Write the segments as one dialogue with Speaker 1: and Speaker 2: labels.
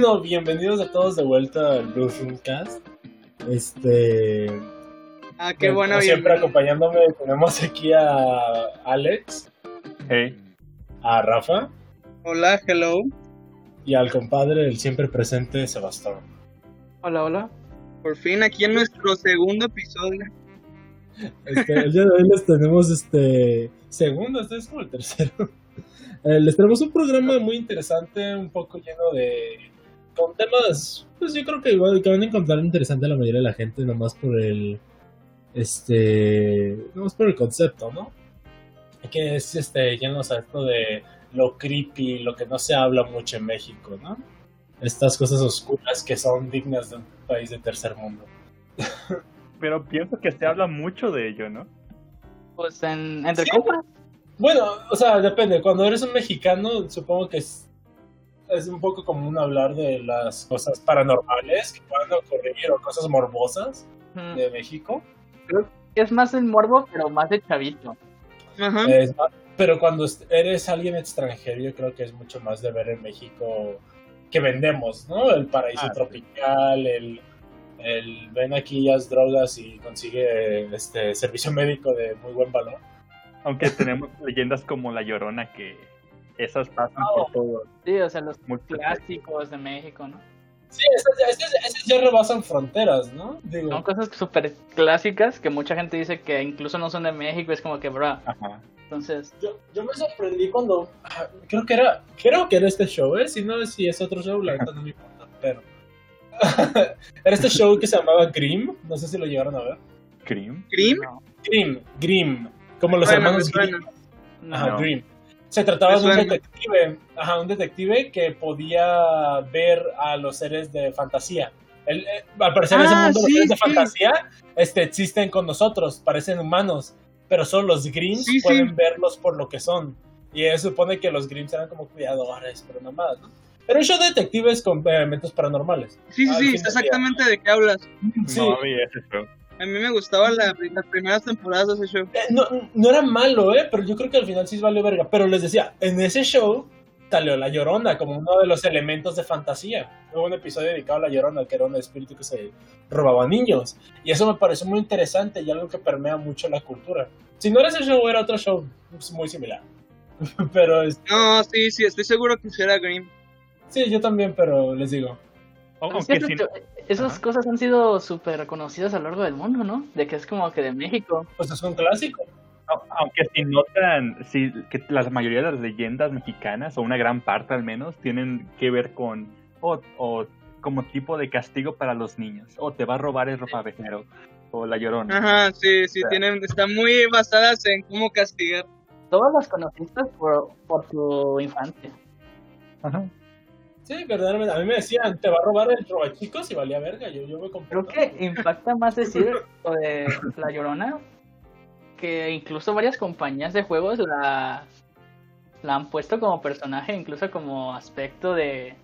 Speaker 1: bueno, bienvenidos a todos de vuelta al Blue Cast. Este.
Speaker 2: Ah, qué bueno.
Speaker 1: Siempre acompañándome tenemos aquí a Alex.
Speaker 3: Hey.
Speaker 1: A Rafa.
Speaker 2: Hola, hello.
Speaker 1: Y al compadre, el siempre presente Sebastián.
Speaker 4: Hola, hola.
Speaker 2: Por fin aquí en nuestro segundo episodio.
Speaker 1: Este, el día de hoy les tenemos este segundo, este es como el tercero. Eh, les tenemos un programa muy interesante, un poco lleno de con temas, pues yo creo que igual que van a encontrar interesante a la mayoría de la gente, nomás por el este, nomás por el concepto, ¿no? Que es este lleno o esto de lo creepy, lo que no se habla mucho en México, ¿no? Estas cosas oscuras que son dignas de un país de tercer mundo.
Speaker 3: Pero pienso que se habla mucho de ello, ¿no?
Speaker 4: Pues en, entre copas.
Speaker 1: Bueno, o sea, depende. Cuando eres un mexicano, supongo que es, es un poco común hablar de las cosas paranormales que puedan ocurrir o cosas morbosas de México.
Speaker 4: Creo que es más el morbo, pero más de chavito.
Speaker 2: Ajá.
Speaker 1: pero cuando eres alguien extranjero, yo creo que es mucho más de ver en México que vendemos, ¿no? El paraíso
Speaker 3: Ah, sí.
Speaker 1: tropical, el, el ven aquí las drogas y consigue este servicio médico de muy buen valor.
Speaker 3: Aunque tenemos leyendas como La Llorona que esas pasan
Speaker 4: Oh.
Speaker 3: por todo.
Speaker 4: Sí, o sea, los
Speaker 3: Muy
Speaker 4: clásicos de México, ¿no?
Speaker 1: Sí, esas, ya- esas- esas ya rebasan fronteras, ¿no? Digo,
Speaker 4: Son cosas súper clásicas que mucha gente dice que incluso no son de México. Es como que, bro,
Speaker 3: Ajá.
Speaker 4: entonces...
Speaker 1: yo, yo me sorprendí cuando ah, creo que era creo que era este show, ¿eh? Si no si es otro show, la verdad no me importa, pero era este show que se llamaba Grimm, no sé si lo llegaron a ver.
Speaker 3: ¿Cream?
Speaker 4: No,
Speaker 1: Grimm, Grimm, como los
Speaker 2: Bueno,
Speaker 1: hermanos. Grimm.
Speaker 4: no.
Speaker 1: Ajá. Grimm. Se trataba de un detective, ajá, un detective que podía ver a los seres de fantasía. El- eh, al parecer en ese
Speaker 2: Ah,
Speaker 1: mundo los
Speaker 2: sí,
Speaker 1: seres de
Speaker 2: sí.
Speaker 1: fantasía este, existen con nosotros, parecen humanos, pero solo los Grimms
Speaker 2: Sí, sí.
Speaker 1: pueden verlos por lo que son. Y se supone que los Grimms eran como cuidadores, pero nada más, ¿no? Era un show de detectives con elementos paranormales.
Speaker 2: Sí, sí, sí,
Speaker 1: día.
Speaker 2: exactamente de qué hablas.
Speaker 1: Sí.
Speaker 3: No show.
Speaker 2: A mí me gustaban la- las primeras temporadas de ese show.
Speaker 1: Eh, no, no era malo, ¿eh? Pero yo creo que al final sí valió verga. Pero les decía, en ese show salió La Llorona como uno de los elementos de fantasía. Hubo un episodio dedicado a La Llorona, que era un espíritu que se robaba niños. Y eso me pareció muy interesante y algo que permea mucho la cultura. Si no era ese show, era otro show pues, muy similar. pero es-
Speaker 2: No, sí, sí, estoy seguro que sí era Grimm.
Speaker 1: sí, yo también, pero les digo.
Speaker 3: O- Aunque si,
Speaker 4: esas
Speaker 3: Ajá.
Speaker 4: cosas han sido súper conocidas a lo largo del mundo, ¿no? De que es como que de México.
Speaker 1: Pues es un clásico.
Speaker 3: au- aunque si notan si, que la mayoría de las leyendas mexicanas, o una gran parte al menos, tienen que ver con o, o como tipo de castigo para los niños. O te va a robar el ropavejero. O la llorona.
Speaker 2: Ajá, sí, sí,
Speaker 3: O sea.
Speaker 2: tienen, están muy basadas en cómo castigar.
Speaker 4: Todas las conociste por, por tu infancia.
Speaker 3: Ajá.
Speaker 1: Sí, verdaderamente. A mí me decían, te va a robar el robachicos y valía verga. Yo, yo me compré.
Speaker 4: Creo que impacta más decir lo de La Llorona que incluso varias compañías de juegos la, la han puesto como personaje, incluso como aspecto de,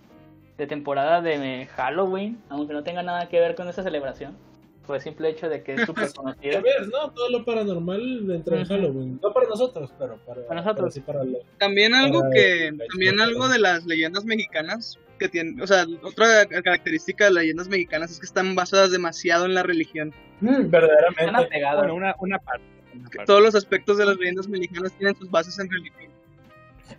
Speaker 4: de temporada de Halloween, aunque no tenga nada que ver con esa celebración. Por el simple hecho de que es súper
Speaker 1: ¿Qué
Speaker 4: conocida.
Speaker 1: ves, no? Todo lo paranormal entra en
Speaker 4: Ujú.
Speaker 1: Halloween. No para nosotros, pero para,
Speaker 4: Para nosotros.
Speaker 1: pero sí para lo-
Speaker 2: También algo
Speaker 1: Para
Speaker 2: que, también algo de las leyendas mexicanas que tienen, o sea, otra característica de las leyendas mexicanas es que están basadas demasiado en la religión.
Speaker 1: Mm,
Speaker 4: Están
Speaker 1: verdaderamente.
Speaker 4: apegadas.
Speaker 3: Bueno, una, una parte. una
Speaker 2: Que
Speaker 3: parte.
Speaker 2: todos los aspectos de las leyendas mexicanas tienen sus bases en religión.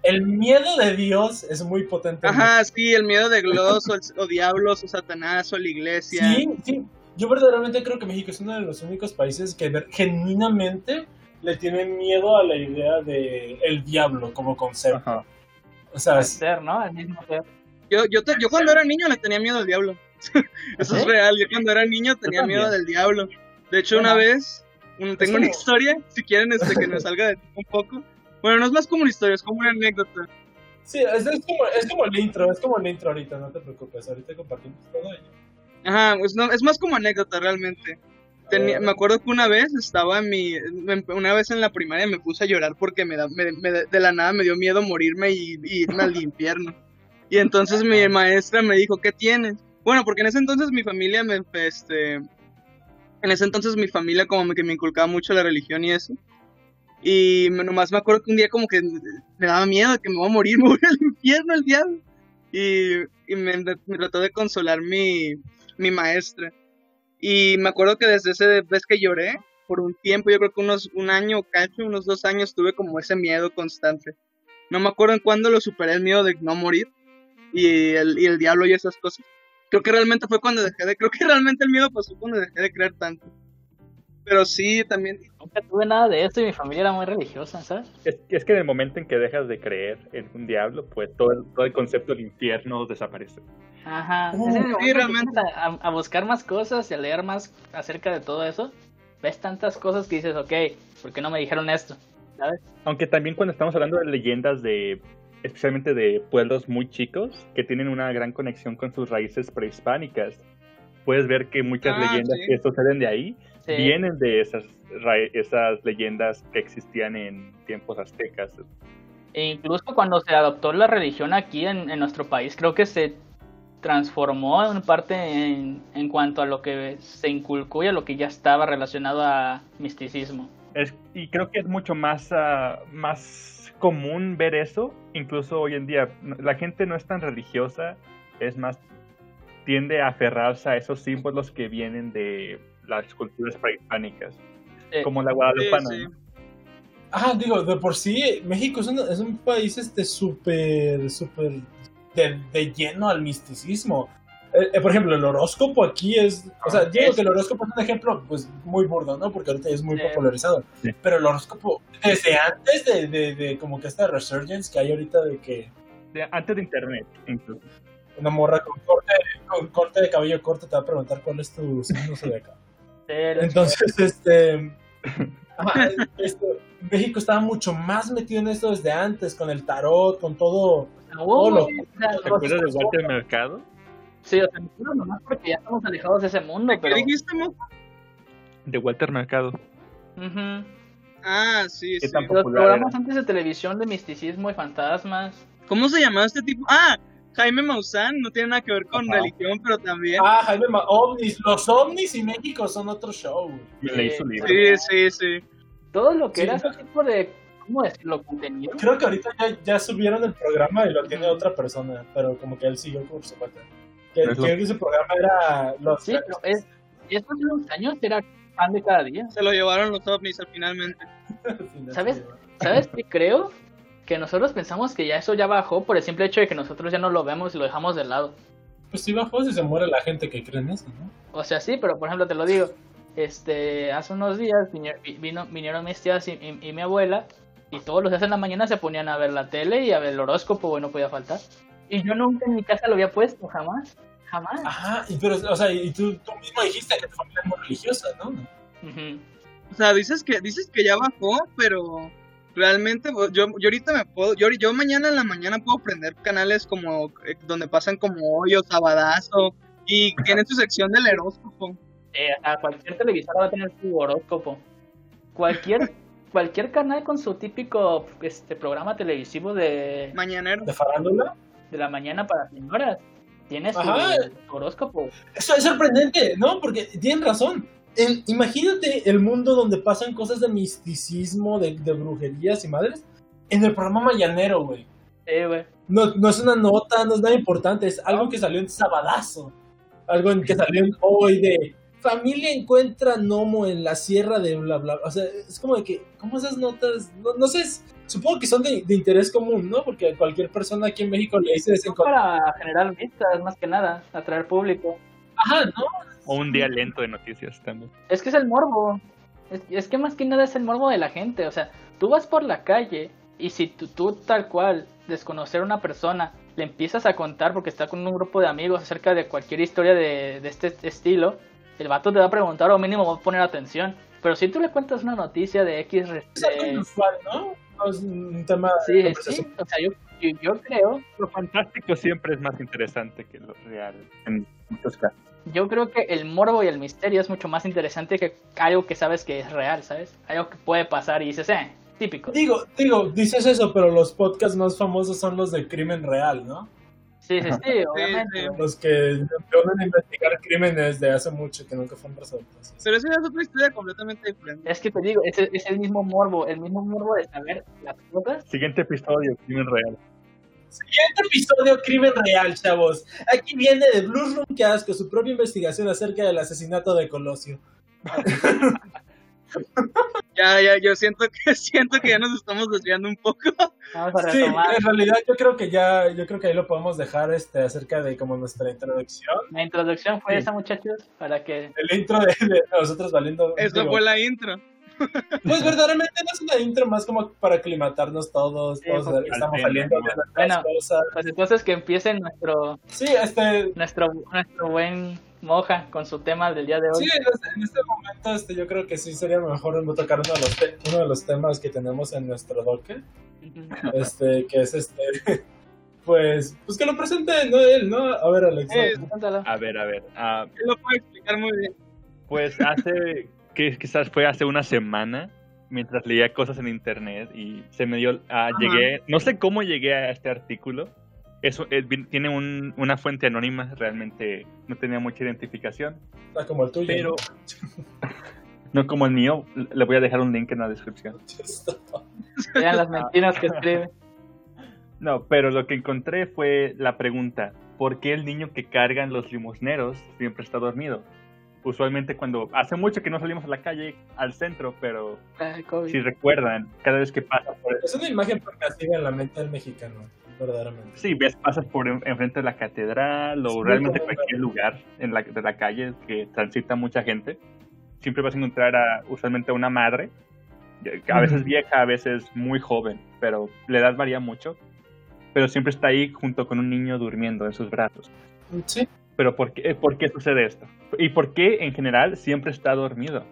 Speaker 1: El miedo de Dios es muy potente.
Speaker 2: Ajá, sí, el miedo de Gloss o, o diablos o Satanás o la iglesia.
Speaker 1: Sí, sí. Yo verdaderamente creo que México es uno de los únicos países que genuinamente le tienen miedo a la idea de el diablo como concepto.
Speaker 3: Ajá.
Speaker 1: O sea, es-
Speaker 4: ser, ¿no? Al mismo ser.
Speaker 2: Yo, yo, te- yo cuando era niño le tenía miedo al diablo. Eso es real. Yo cuando era niño tenía miedo del diablo. De hecho, una vez un- tengo una historia, si quieren este, que me salga de un poco. Bueno, no es más como una historia, es como una anécdota.
Speaker 1: sí, es, es como, es como el intro, es como el intro ahorita, no te preocupes. Ahorita compartimos todo ello.
Speaker 2: Ajá, pues no, es más como anécdota realmente. Tenía- me acuerdo que una vez estaba en mi, una vez en la primaria me puse a llorar porque me da, me- me- de la nada me dio miedo morirme y, y irme al infierno. Y entonces mi maestra me dijo, ¿qué tienes? Bueno, porque en ese entonces mi familia me, este, en ese entonces mi familia como que me inculcaba mucho la religión y eso. Y nomás me acuerdo que un día como que me daba miedo de que me voy a morir, me voy al infierno el diablo. y, y me, me trató de consolar mi, mi maestra. Y me acuerdo que desde esa vez que lloré, por un tiempo, yo creo que unos un año, cacho, unos dos años, tuve como ese miedo constante. No me acuerdo en cuándo lo superé el miedo de no morir y el, y el diablo y esas cosas. Creo que realmente fue cuando dejé de, creo que realmente el miedo pasó cuando dejé de creer tanto. Pero sí, también,
Speaker 4: Nunca tuve nada de esto y mi familia era muy religiosa, ¿sabes?
Speaker 3: Es, es que en el momento en que dejas de creer en un diablo, pues todo el, todo el concepto del infierno desaparece.
Speaker 4: Ajá.
Speaker 1: Oh,
Speaker 2: sí, realmente.
Speaker 4: a, a buscar más cosas y a leer más acerca de todo eso, ves tantas cosas que dices, ok, ¿por qué no me dijeron esto? ¿Sabes?
Speaker 3: Aunque también cuando estamos hablando de leyendas de, especialmente de pueblos muy chicos, que tienen una gran conexión con sus raíces prehispánicas, puedes ver que muchas
Speaker 2: Ah,
Speaker 3: leyendas
Speaker 2: sí.
Speaker 3: que suceden de ahí
Speaker 4: Sí.
Speaker 3: vienen de esas, esas leyendas que existían en tiempos aztecas.
Speaker 4: E incluso cuando se adoptó la religión aquí en, en nuestro país, creo que se transformó en parte en, en cuanto a lo que se inculcó y a lo que ya estaba relacionado a misticismo.
Speaker 3: Es- y creo que es mucho más, ah, más común ver eso, incluso hoy en día. La gente no es tan religiosa, es más, tiende a aferrarse a esos símbolos que vienen de las culturas prehispánicas,
Speaker 4: Sí.
Speaker 3: como la guadalupana.
Speaker 2: sí.
Speaker 3: ¿no?
Speaker 1: Ah, digo, de por sí, México es un, es un país este súper, súper de, de lleno al misticismo. Eh, eh, por ejemplo, el horóscopo aquí es, o sea, digo
Speaker 4: Es-
Speaker 1: que el horóscopo es un ejemplo, pues, muy burdo, ¿no? Porque ahorita es muy
Speaker 4: Sí.
Speaker 1: popularizado.
Speaker 3: Sí.
Speaker 1: Pero el horóscopo, desde antes de, de, de como que esta resurgence que hay ahorita de que
Speaker 3: De- antes de internet, incluso.
Speaker 1: una morra con corte, con corte de cabello corto te va a preguntar cuál es tu signo zodiacal. Entonces, este, ajá, esto, México estaba mucho más metido en esto desde antes, con el tarot, con todo. todo lo-
Speaker 4: o sea,
Speaker 3: ¿Te acuerdas de Walter Mercado?
Speaker 4: Sí, o sea, no, nomás porque ya estamos alejados de ese mundo,
Speaker 2: ¿Qué
Speaker 4: pero...
Speaker 2: dijiste, Mo?
Speaker 3: De Walter Mercado.
Speaker 4: Ujú.
Speaker 2: Ah, sí,
Speaker 3: ¿Qué
Speaker 2: sí.
Speaker 3: tan
Speaker 4: Los
Speaker 3: popular
Speaker 4: programas
Speaker 3: era?
Speaker 4: antes de televisión de misticismo y fantasmas.
Speaker 2: ¿Cómo se llamaba este tipo? Ah, Jaime Maussan, no tiene nada que ver con
Speaker 1: Ajá.
Speaker 2: religión, pero también.
Speaker 1: Ah, Jaime, Ma- ovnis. Los ovnis y México son otro show.
Speaker 3: Y leí su libro.
Speaker 2: Sí, sí, sí.
Speaker 4: Todo lo que
Speaker 1: Sí.
Speaker 4: era ese tipo de... ¿Cómo decirlo? Contenido.
Speaker 1: Creo que ahorita ya, ya subieron el programa y lo tiene otra persona, pero como que él siguió por su cuenta. Que,
Speaker 3: Es
Speaker 1: creo que ese programa era los.
Speaker 4: Sí, pero es... Esto hace unos años era pan de cada día.
Speaker 2: Se lo llevaron los ovnis al finalmente.
Speaker 4: ¿Sabes? ¿Sabes qué creo? Que nosotros pensamos que ya eso ya bajó por el simple hecho de que nosotros ya no lo vemos y lo dejamos de lado.
Speaker 1: Pues si bajó si se muere la gente que cree en eso, ¿no?
Speaker 4: O sea, sí, pero por ejemplo te lo digo. Este, hace unos días vino, vino- vinieron mis tías y, y- y mi abuela y todos los días en la mañana se ponían a ver la tele y a ver el horóscopo, bueno, no podía faltar. Y yo nunca en mi casa lo había puesto, jamás, jamás.
Speaker 1: Ajá, y pero, o sea, y tú, tú mismo dijiste que tu familia es muy religiosa, ¿no?
Speaker 2: O sea, dices que dices que ya bajó, pero realmente pues, yo, yo ahorita me puedo, yo, yo mañana en la mañana puedo prender canales como eh, donde pasan como hoyos, sabadazo y tienen su sección del horóscopo.
Speaker 4: Eh, a cualquier televisor va a tener su horóscopo. Cualquier, cualquier canal con su típico este, programa televisivo de,
Speaker 2: Mañanero.
Speaker 1: De farándula.
Speaker 4: de la mañana para señoras tiene su
Speaker 1: Ajá.
Speaker 4: horóscopo.
Speaker 1: Eso es sorprendente, ¿no? Porque tienen razón. El- imagínate el mundo donde pasan cosas de misticismo, de, de brujerías y madres, en el programa Mañanero, güey.
Speaker 4: Sí, güey.
Speaker 1: No, no es una nota, no es nada importante, es algo que salió en Sabadazo. Algo en que salió en hoy de familia encuentra gnomo en la sierra de bla bla. O sea, es como de que, ¿cómo esas notas? No, no sé, es- supongo que son de, de interés común, ¿no? Porque cualquier persona aquí en México le dice
Speaker 4: Son para generar vistas, más que nada, atraer público.
Speaker 1: Ajá, ¿no?
Speaker 3: O un día lento de noticias también.
Speaker 4: Es que es el morbo. Es, es que más que nada es el morbo de la gente. O sea, tú vas por la calle y si tú, tú tal cual, desconocer a una persona, le empiezas a contar porque está con un grupo de amigos acerca de cualquier historia de, de este estilo, el vato te va a preguntar o mínimo va a poner atención. Pero si tú le cuentas una noticia de X...
Speaker 1: Es algo inusual, ¿no? No es un tema de
Speaker 4: sí, sí,
Speaker 1: conversación.
Speaker 4: o sea, yo, yo, yo creo
Speaker 3: Lo fantástico siempre es más interesante que lo real en muchos casos.
Speaker 4: Yo creo que el morbo y el misterio es mucho más interesante que algo que sabes que es real, ¿sabes? Algo que puede pasar y dices, eh, típico.
Speaker 1: Digo, digo, dices eso, pero los podcasts más famosos son los de crimen real, ¿no?
Speaker 4: Sí, sí, sí, obviamente.
Speaker 2: sí.
Speaker 1: Los que empezaron a investigar crímenes de hace mucho que nunca fueron resueltos.
Speaker 2: Pero eso es otra historia completamente diferente.
Speaker 4: Es que te digo, es, es el mismo morbo, el mismo morbo de saber las cosas.
Speaker 3: Siguiente episodio, crimen real.
Speaker 1: Siguiente episodio, crimen real, chavos. Aquí viene de Blue Room Cast con su propia investigación acerca del asesinato de Colosio.
Speaker 2: Ya, ya, yo siento que siento que ya nos estamos desviando un poco.
Speaker 4: Vamos a
Speaker 1: Sí, en realidad yo creo que ya, yo creo que ahí lo podemos dejar este acerca de como nuestra introducción.
Speaker 4: La introducción fue
Speaker 1: Sí.
Speaker 4: esa, muchachos, para que
Speaker 1: El intro de, de nosotros valiendo.
Speaker 2: Eso
Speaker 1: digo,
Speaker 2: fue la intro.
Speaker 1: Pues verdaderamente no es una intro más como para aclimatarnos todos,
Speaker 4: Sí,
Speaker 1: todos estamos
Speaker 3: al
Speaker 1: saliendo de
Speaker 4: bueno.
Speaker 1: cosas.
Speaker 4: pues entonces que empiece nuestro
Speaker 1: Sí, este,
Speaker 4: nuestro nuestro buen moja con su tema del día de hoy.
Speaker 1: sí, en este, este momento este, yo creo que sí sería mejor tocar uno de los, te- uno de los temas que tenemos en nuestro doque, este, que es este, pues, pues que lo presente no él, ¿no? A ver, Alex.
Speaker 3: A ver, a ver. ah,
Speaker 2: Él lo puede explicar muy bien.
Speaker 3: pues hace, que quizás fue hace una semana, mientras leía cosas en internet y se me dio, ah, llegué, no sé cómo llegué a este artículo. Eso tiene un- una fuente anónima, realmente no tenía mucha identificación,
Speaker 1: Está como el tuyo.
Speaker 3: pero
Speaker 1: ¿no?
Speaker 3: no como el mío. Le voy a dejar un link en la descripción.
Speaker 4: Vean las mentiras que escribe.
Speaker 3: No, pero lo que encontré fue la pregunta, ¿por qué el niño que cargan los limosneros siempre está dormido? Usualmente cuando, hace mucho que no salimos a la calle, al centro, pero
Speaker 4: Ay, COVID.
Speaker 3: si recuerdan, cada vez que pasas por,
Speaker 1: Es una imagen permanente en la mente del mexicano, verdaderamente.
Speaker 3: sí, ves, pasas por en- enfrente de la catedral o realmente cualquier lugar en la, de la calle que transita mucha gente, siempre vas a encontrar a, usualmente a una madre, a veces vieja, a veces muy joven, pero la edad varía mucho, pero siempre está ahí junto con un niño durmiendo en sus brazos.
Speaker 1: Sí,
Speaker 3: Pero ¿por qué, ¿por qué sucede esto? ¿Y por qué en general siempre está dormido?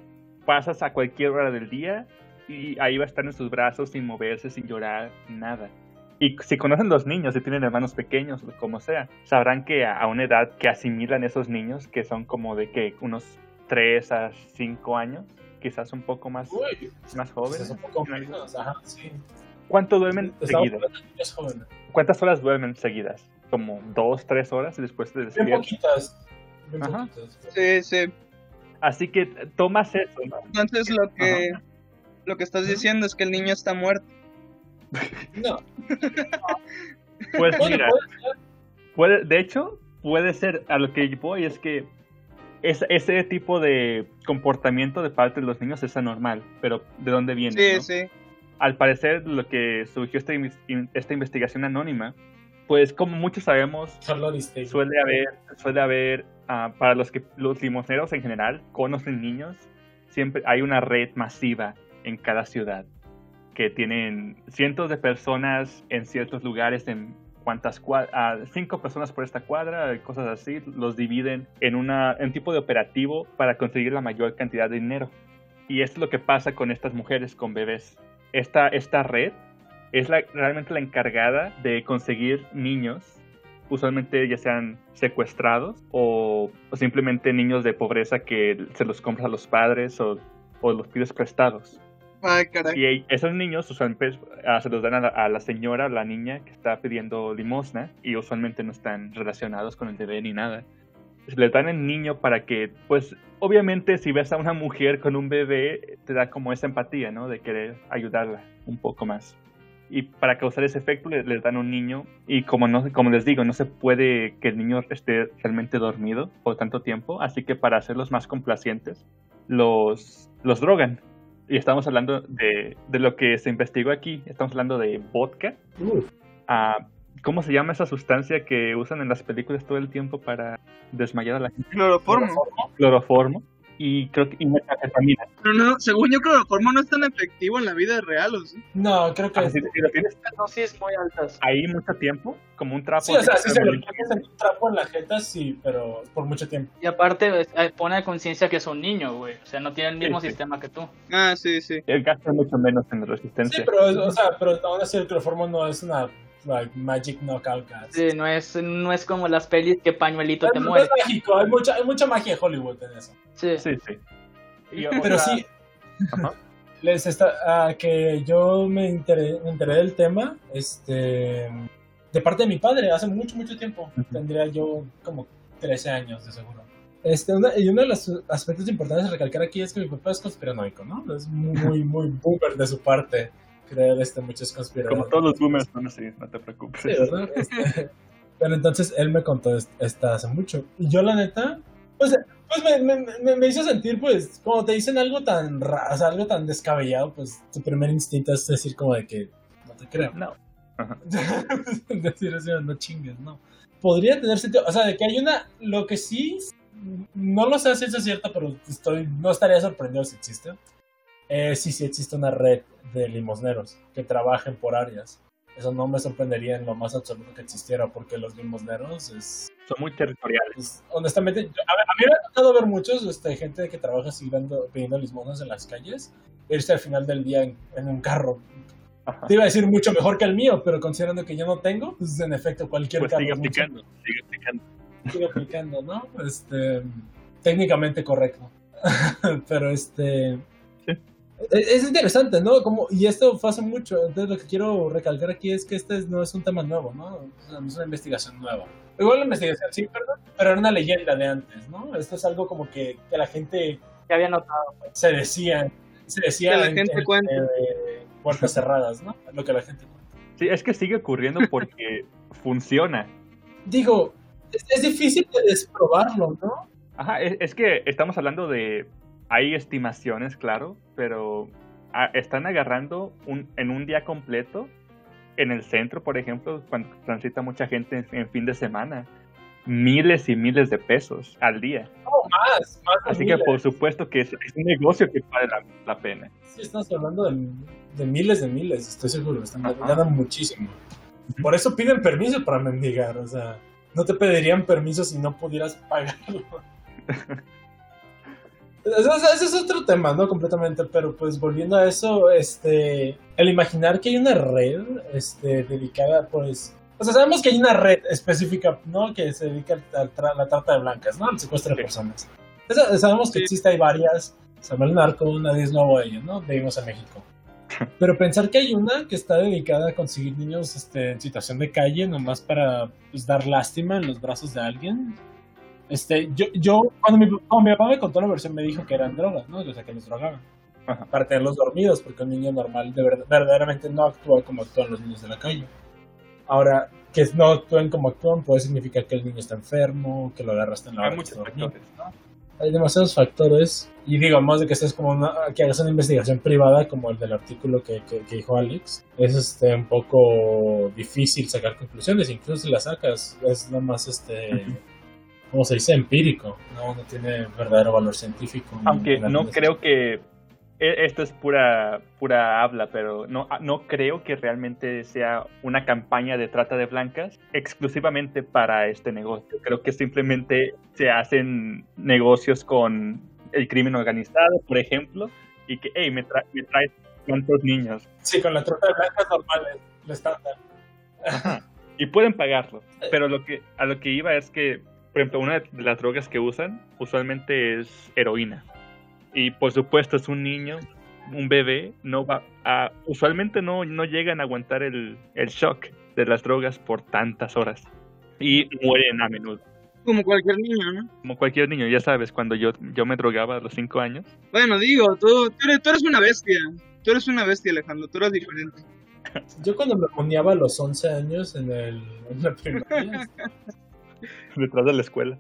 Speaker 3: Pasas a cualquier hora del día y ahí va a estar en sus brazos sin moverse, sin llorar, nada. Y si conocen los niños, si tienen hermanos pequeños, como sea, sabrán que a, una edad que asimilan esos niños, que son como de que unos 3 a 5 años, quizás un poco más,
Speaker 1: uy,
Speaker 3: más jóvenes.
Speaker 1: es un poco menos, ajá, sí.
Speaker 3: ¿Cuánto duermen
Speaker 1: niños jóvenes.
Speaker 3: ¿Cuántas horas duermen seguidas? ¿Como dos, tres horas y después te
Speaker 1: Bien
Speaker 3: despiertas?
Speaker 1: poquitas. Bien
Speaker 3: Ajá.
Speaker 1: poquitas.
Speaker 2: Sí, sí.
Speaker 3: Así que tomas eso, ¿no?
Speaker 2: Entonces lo que lo que estás diciendo es que el niño está muerto.
Speaker 1: No,
Speaker 3: Pues
Speaker 1: bueno,
Speaker 3: mira,
Speaker 1: puede
Speaker 3: de hecho, puede ser a lo que voy es que es- ese tipo de comportamiento de parte de los niños es anormal, pero ¿de dónde viene?
Speaker 2: Sí,
Speaker 3: no?
Speaker 2: sí.
Speaker 3: Al parecer, lo que surgió esta, esta investigación anónima, pues como muchos sabemos, suele haber, suele haber ah, para los que los limosneros en general conocen niños, siempre hay una red masiva en cada ciudad que tienen cientos de personas en ciertos lugares en cuantas cuadras, cinco personas por esta cuadra, cosas así, los dividen en una en tipo de operativo para conseguir la mayor cantidad de dinero. Y esto es lo que pasa con estas mujeres con bebés. Esta, esta red es la, realmente la encargada de conseguir niños usualmente ya sean secuestrados o, o simplemente niños de pobreza que se los compras a los padres o, o los pides prestados.
Speaker 2: Ay, caray.
Speaker 3: Y esos niños usualmente ah, se los dan a la, a la señora, a la niña que está pidiendo limosna y usualmente no están relacionados con el bebé ni nada. Les dan el niño para que, pues, obviamente si ves a una mujer con un bebé, te da como esa empatía, ¿no? De querer ayudarla un poco más. Y para causar ese efecto le- les dan un niño y como no como les digo, no se puede que el niño esté realmente dormido por tanto tiempo, así que para hacerlos más complacientes, los, los drogan. Y estamos hablando de, de lo que se investigó aquí, estamos hablando de vodka.
Speaker 1: Uf,
Speaker 3: ah, ¿Cómo se llama esa sustancia que usan en las películas todo el tiempo para desmayar a la gente?
Speaker 2: Cloroformo.
Speaker 3: Cloroformo. Y creo que y metanfetamina.
Speaker 2: Pero no, según yo, cloroformo no es tan efectivo en la vida real, ¿o sí?
Speaker 1: No, creo que.
Speaker 3: Ah, si, si lo tienes
Speaker 4: dosis muy altas.
Speaker 3: ahí mucho tiempo, como un trapo.
Speaker 1: Sí, o sea, si se lo pones en un trapo en la jeta, sí, pero por mucho tiempo.
Speaker 4: Y aparte eh, pone a conciencia que es un niño, güey. O sea, no tiene el mismo
Speaker 3: Sí, sí.
Speaker 4: sistema que tú.
Speaker 2: Ah, sí, sí.
Speaker 3: eh, Gasta mucho menos en
Speaker 1: Sí,
Speaker 3: resistencia.
Speaker 1: pero, o sea, pero aún así el cloroformo no es una like, magic knockout gas.
Speaker 4: Sí, no es, no es como las pelis que pañuelito
Speaker 1: Es,
Speaker 4: te
Speaker 1: es
Speaker 4: muere.
Speaker 1: mágico, hay mucha, hay mucha magia en Hollywood en eso.
Speaker 4: Sí.
Speaker 3: Sí, sí. Y
Speaker 1: Pero sí,
Speaker 3: Ajá.
Speaker 1: les está, ah, que yo me enteré, me enteré del tema, este, de parte de mi padre, hace mucho, mucho tiempo.
Speaker 3: Ujú.
Speaker 1: Tendría yo como 13 años, de seguro. Este, una- y uno de los aspectos importantes de recalcar aquí es que mi papá es conspiranoico, ¿no? Es muy, muy, muy boomer de su parte. Creer este, muchas conspiraciones.
Speaker 3: Como todos los boomers son así, no te preocupes.
Speaker 1: Sí, ¿verdad? Este, pero entonces él me contó est- esta hace mucho. Y yo, la neta, pues, pues me, me, me- me hizo sentir, pues, como te dicen algo tan raro, o sea, algo tan descabellado, pues tu primer instinto es decir, como de que no te creo.
Speaker 3: No.
Speaker 1: Decir así, no chingues, no. Podría tener sentido, o sea, de que hay una, lo que sí, no lo sé si es cierto, pero estoy, no estaría sorprendido si existe. Eh, sí, sí existe una red de limosneros que trabajen por áreas. Eso no me sorprendería en lo más absoluto que existiera, porque los limosneros es,
Speaker 3: Son muy territoriales.
Speaker 1: pues, honestamente, yo- a, a mí me ha tocado ver muchos, este, gente que trabaja dando- pidiendo limosnas en las calles, irse al final del día en, en un carro.
Speaker 3: Ajá.
Speaker 1: Te iba a decir mucho mejor que el mío, pero considerando que yo no tengo, pues en efecto cualquier
Speaker 3: Pues
Speaker 1: carro
Speaker 3: sigue
Speaker 1: es mucho-
Speaker 3: aplicando, sigue aplicando.
Speaker 1: sigue aplicando, ¿no? Este, técnicamente correcto. pero este... Es es interesante, ¿no? Como, y esto fue hace mucho. Entonces, lo que quiero recalcar aquí es que este es- no es un tema nuevo, ¿no? O sea, no es una investigación nueva. Igual la investigación, sí, perdón, pero era una leyenda de antes, ¿no? Esto es algo como que, que la gente
Speaker 4: Ya había notado.
Speaker 1: se decía, se decía
Speaker 2: Que la
Speaker 1: en-
Speaker 2: gente
Speaker 1: en-
Speaker 2: cuenta.
Speaker 1: eh, puertas cerradas, ¿no? Lo que la gente cuenta.
Speaker 3: Sí, es que sigue ocurriendo porque funciona.
Speaker 1: Digo, es, es difícil de desprobarlo, ¿no?
Speaker 3: Ajá, es, es que estamos hablando de... Hay estimaciones, claro, pero ah, están agarrando un, en un día completo, en el centro, por ejemplo, cuando transita mucha gente en, en fin de semana, miles y miles de pesos al día.
Speaker 1: No, más, más
Speaker 3: Así que
Speaker 1: miles.
Speaker 3: por supuesto que es, es un negocio que vale la, la pena.
Speaker 1: Sí, estamos hablando de, de miles de miles, estoy seguro. Están,
Speaker 3: Ajá.
Speaker 1: ganan muchísimo. Por eso piden permiso para mendigar, o sea, no te pedirían permiso si no pudieras pagarlo. Ese es otro tema, ¿no? Completamente, pero pues volviendo a eso, este, el imaginar que hay una red, este, dedicada, pues, o sea, sabemos que hay una red específica, ¿no? Que se dedica a tra- la trata de blancas, ¿no? Al secuestro de personas. Sabemos que existe, hay varias, se llama el narco, nadie es nuevo a ello, ¿no? Vivimos en México. Pero pensar que hay una que está dedicada a conseguir niños este, en situación de calle, nomás para pues, dar lástima en los brazos de alguien. Este, yo, yo cuando, mi, cuando mi papá me contó la versión, me dijo que eran drogas, ¿no? O sea, que los drogaban.
Speaker 3: Ajá.
Speaker 1: Para tenerlos dormidos, porque un niño normal de verdad, verdaderamente no actúa como actúan los niños de la calle. Ahora, que no actúen como actúan puede significar que el niño está enfermo, que lo agarraste en la
Speaker 3: Hay muchos factores.
Speaker 1: Hay demasiados factores y digamos de que estés como una, que hagas una investigación privada como el del artículo que, que, que dijo Alex es este un poco difícil sacar conclusiones incluso si las sacas es nada más este como se dice empírico no no tiene verdadero valor científico
Speaker 3: Aunque no creo que e- esto es pura pura habla, pero no no creo que realmente sea una campaña de trata de blancas exclusivamente para este negocio. Creo que simplemente se hacen negocios con el crimen organizado, por ejemplo, y que hey, me, tra me traes cuántos niños
Speaker 1: sí con la trata de blancas normales lo estándar
Speaker 3: y pueden pagarlo. Pero lo que a lo que iba es que, por ejemplo, una de las drogas que usan usualmente es heroína. Y por supuesto es un niño, un bebé, no va a, usualmente no, no llegan a aguantar el, el shock de las drogas por tantas horas. Y mueren a menudo.
Speaker 2: Como cualquier niño, ¿no?
Speaker 3: Como cualquier niño, ya sabes, cuando yo, yo me drogaba a los 5 años,
Speaker 2: Bueno, digo, tú, tú, eres, tú eres una bestia. Tú eres una bestia, Alejandro. Tú eres diferente.
Speaker 1: yo cuando me moneaba a los 11 años en, el, en la primaria
Speaker 3: detrás de la escuela.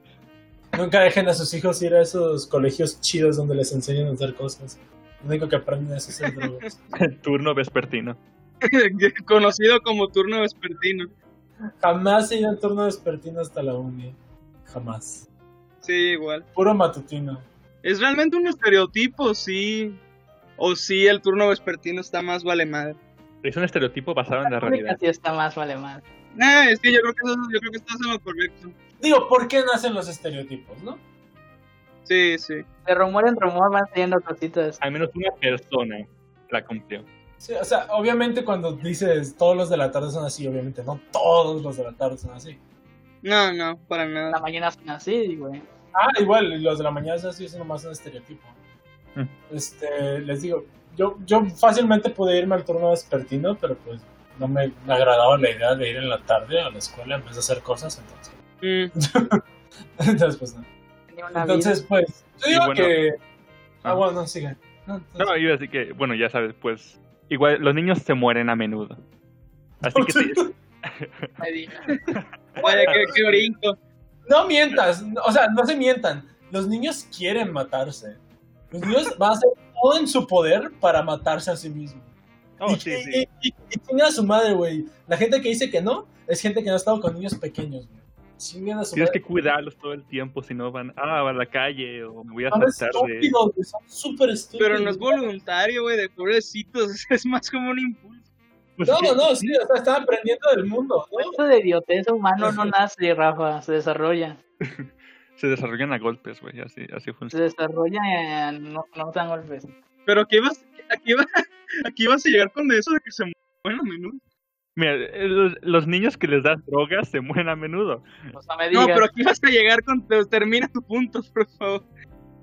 Speaker 1: nunca dejen a sus hijos ir a esos colegios chidos donde les enseñan a hacer cosas lo único que aprenden es hacer drogas
Speaker 3: Turno vespertino.
Speaker 2: Conocido como turno vespertino.
Speaker 1: Jamás he ido en turno vespertino hasta la uni. Jamás.
Speaker 2: Sí, igual.
Speaker 1: Puro matutino.
Speaker 2: ¿Es realmente un estereotipo? Sí. O sí, el turno vespertino está más vale madre.
Speaker 3: Es un estereotipo basado en la realidad.
Speaker 4: Sí está más, vale más.
Speaker 2: Nah, es que yo creo que, eso- yo creo que estás en lo correcto.
Speaker 1: Digo, ¿por qué nacen los estereotipos, no?
Speaker 2: Sí, sí.
Speaker 4: De rumor en rumor van saliendo cositas.
Speaker 3: Al menos una persona la cumplió.
Speaker 1: Sí, o sea, obviamente cuando dices todos los de la tarde son así, obviamente no todos los de la tarde son así.
Speaker 2: No, no, para
Speaker 4: En la
Speaker 2: nada.
Speaker 4: mañana son así, güey.
Speaker 1: Ah, igual, y los de la mañana son así, es nomás un estereotipo.
Speaker 3: Mm.
Speaker 1: Este, les digo, yo, yo fácilmente pude irme al turno vespertino, pero pues no me agradaba la idea de ir en la tarde a la escuela en vez de hacer cosas, entonces.
Speaker 2: Mm,
Speaker 1: entonces, pues no. Entonces, pues, yo digo
Speaker 3: bueno.
Speaker 1: que... Ah,
Speaker 3: Ah.
Speaker 1: bueno, no, sigue. No, entonces-
Speaker 3: No, iba a decir que, bueno, ya sabes, pues igual los niños se mueren a menudo. Así que sí,
Speaker 4: Me
Speaker 2: qué, qué brinco.
Speaker 1: No mientas, o sea, no se mientan. Los niños quieren matarse. Los niños van a hacer todo en su poder para matarse a sí mismos.
Speaker 3: Oh,
Speaker 1: y,
Speaker 3: sí,
Speaker 1: y-
Speaker 3: sí.
Speaker 1: y- y chingan a su madre, güey. La gente que dice que no es gente que no ha estado con niños pequeños, güey.
Speaker 3: Tienes
Speaker 1: madre.
Speaker 3: que cuidarlos todo el tiempo, si no van ah, a la calle o me voy a saltar de...
Speaker 1: estúpidos, güey, son súper estúpidos.
Speaker 2: Pero no es voluntario, güey, de pobrecitos. Es más como un impulso.
Speaker 3: Pues
Speaker 1: No,
Speaker 3: sí,
Speaker 1: no, no, sí, o sea, están aprendiendo del mundo, ¿no?
Speaker 4: Esto de idiotez humano no nace, Rafa, se desarrolla.
Speaker 3: Se desarrollan a golpes, güey, así, así
Speaker 4: Se
Speaker 3: funciona.
Speaker 4: desarrolla en... no, no dan golpes.
Speaker 2: Pero vas, aquí vas, aquí vas a llegar con eso de que se mueren a menudo.
Speaker 3: Mira, los, los niños que les das drogas se mueren a menudo.
Speaker 4: O sea, me
Speaker 2: No, pero aquí vas a llegar con. Termina tu punto, por favor.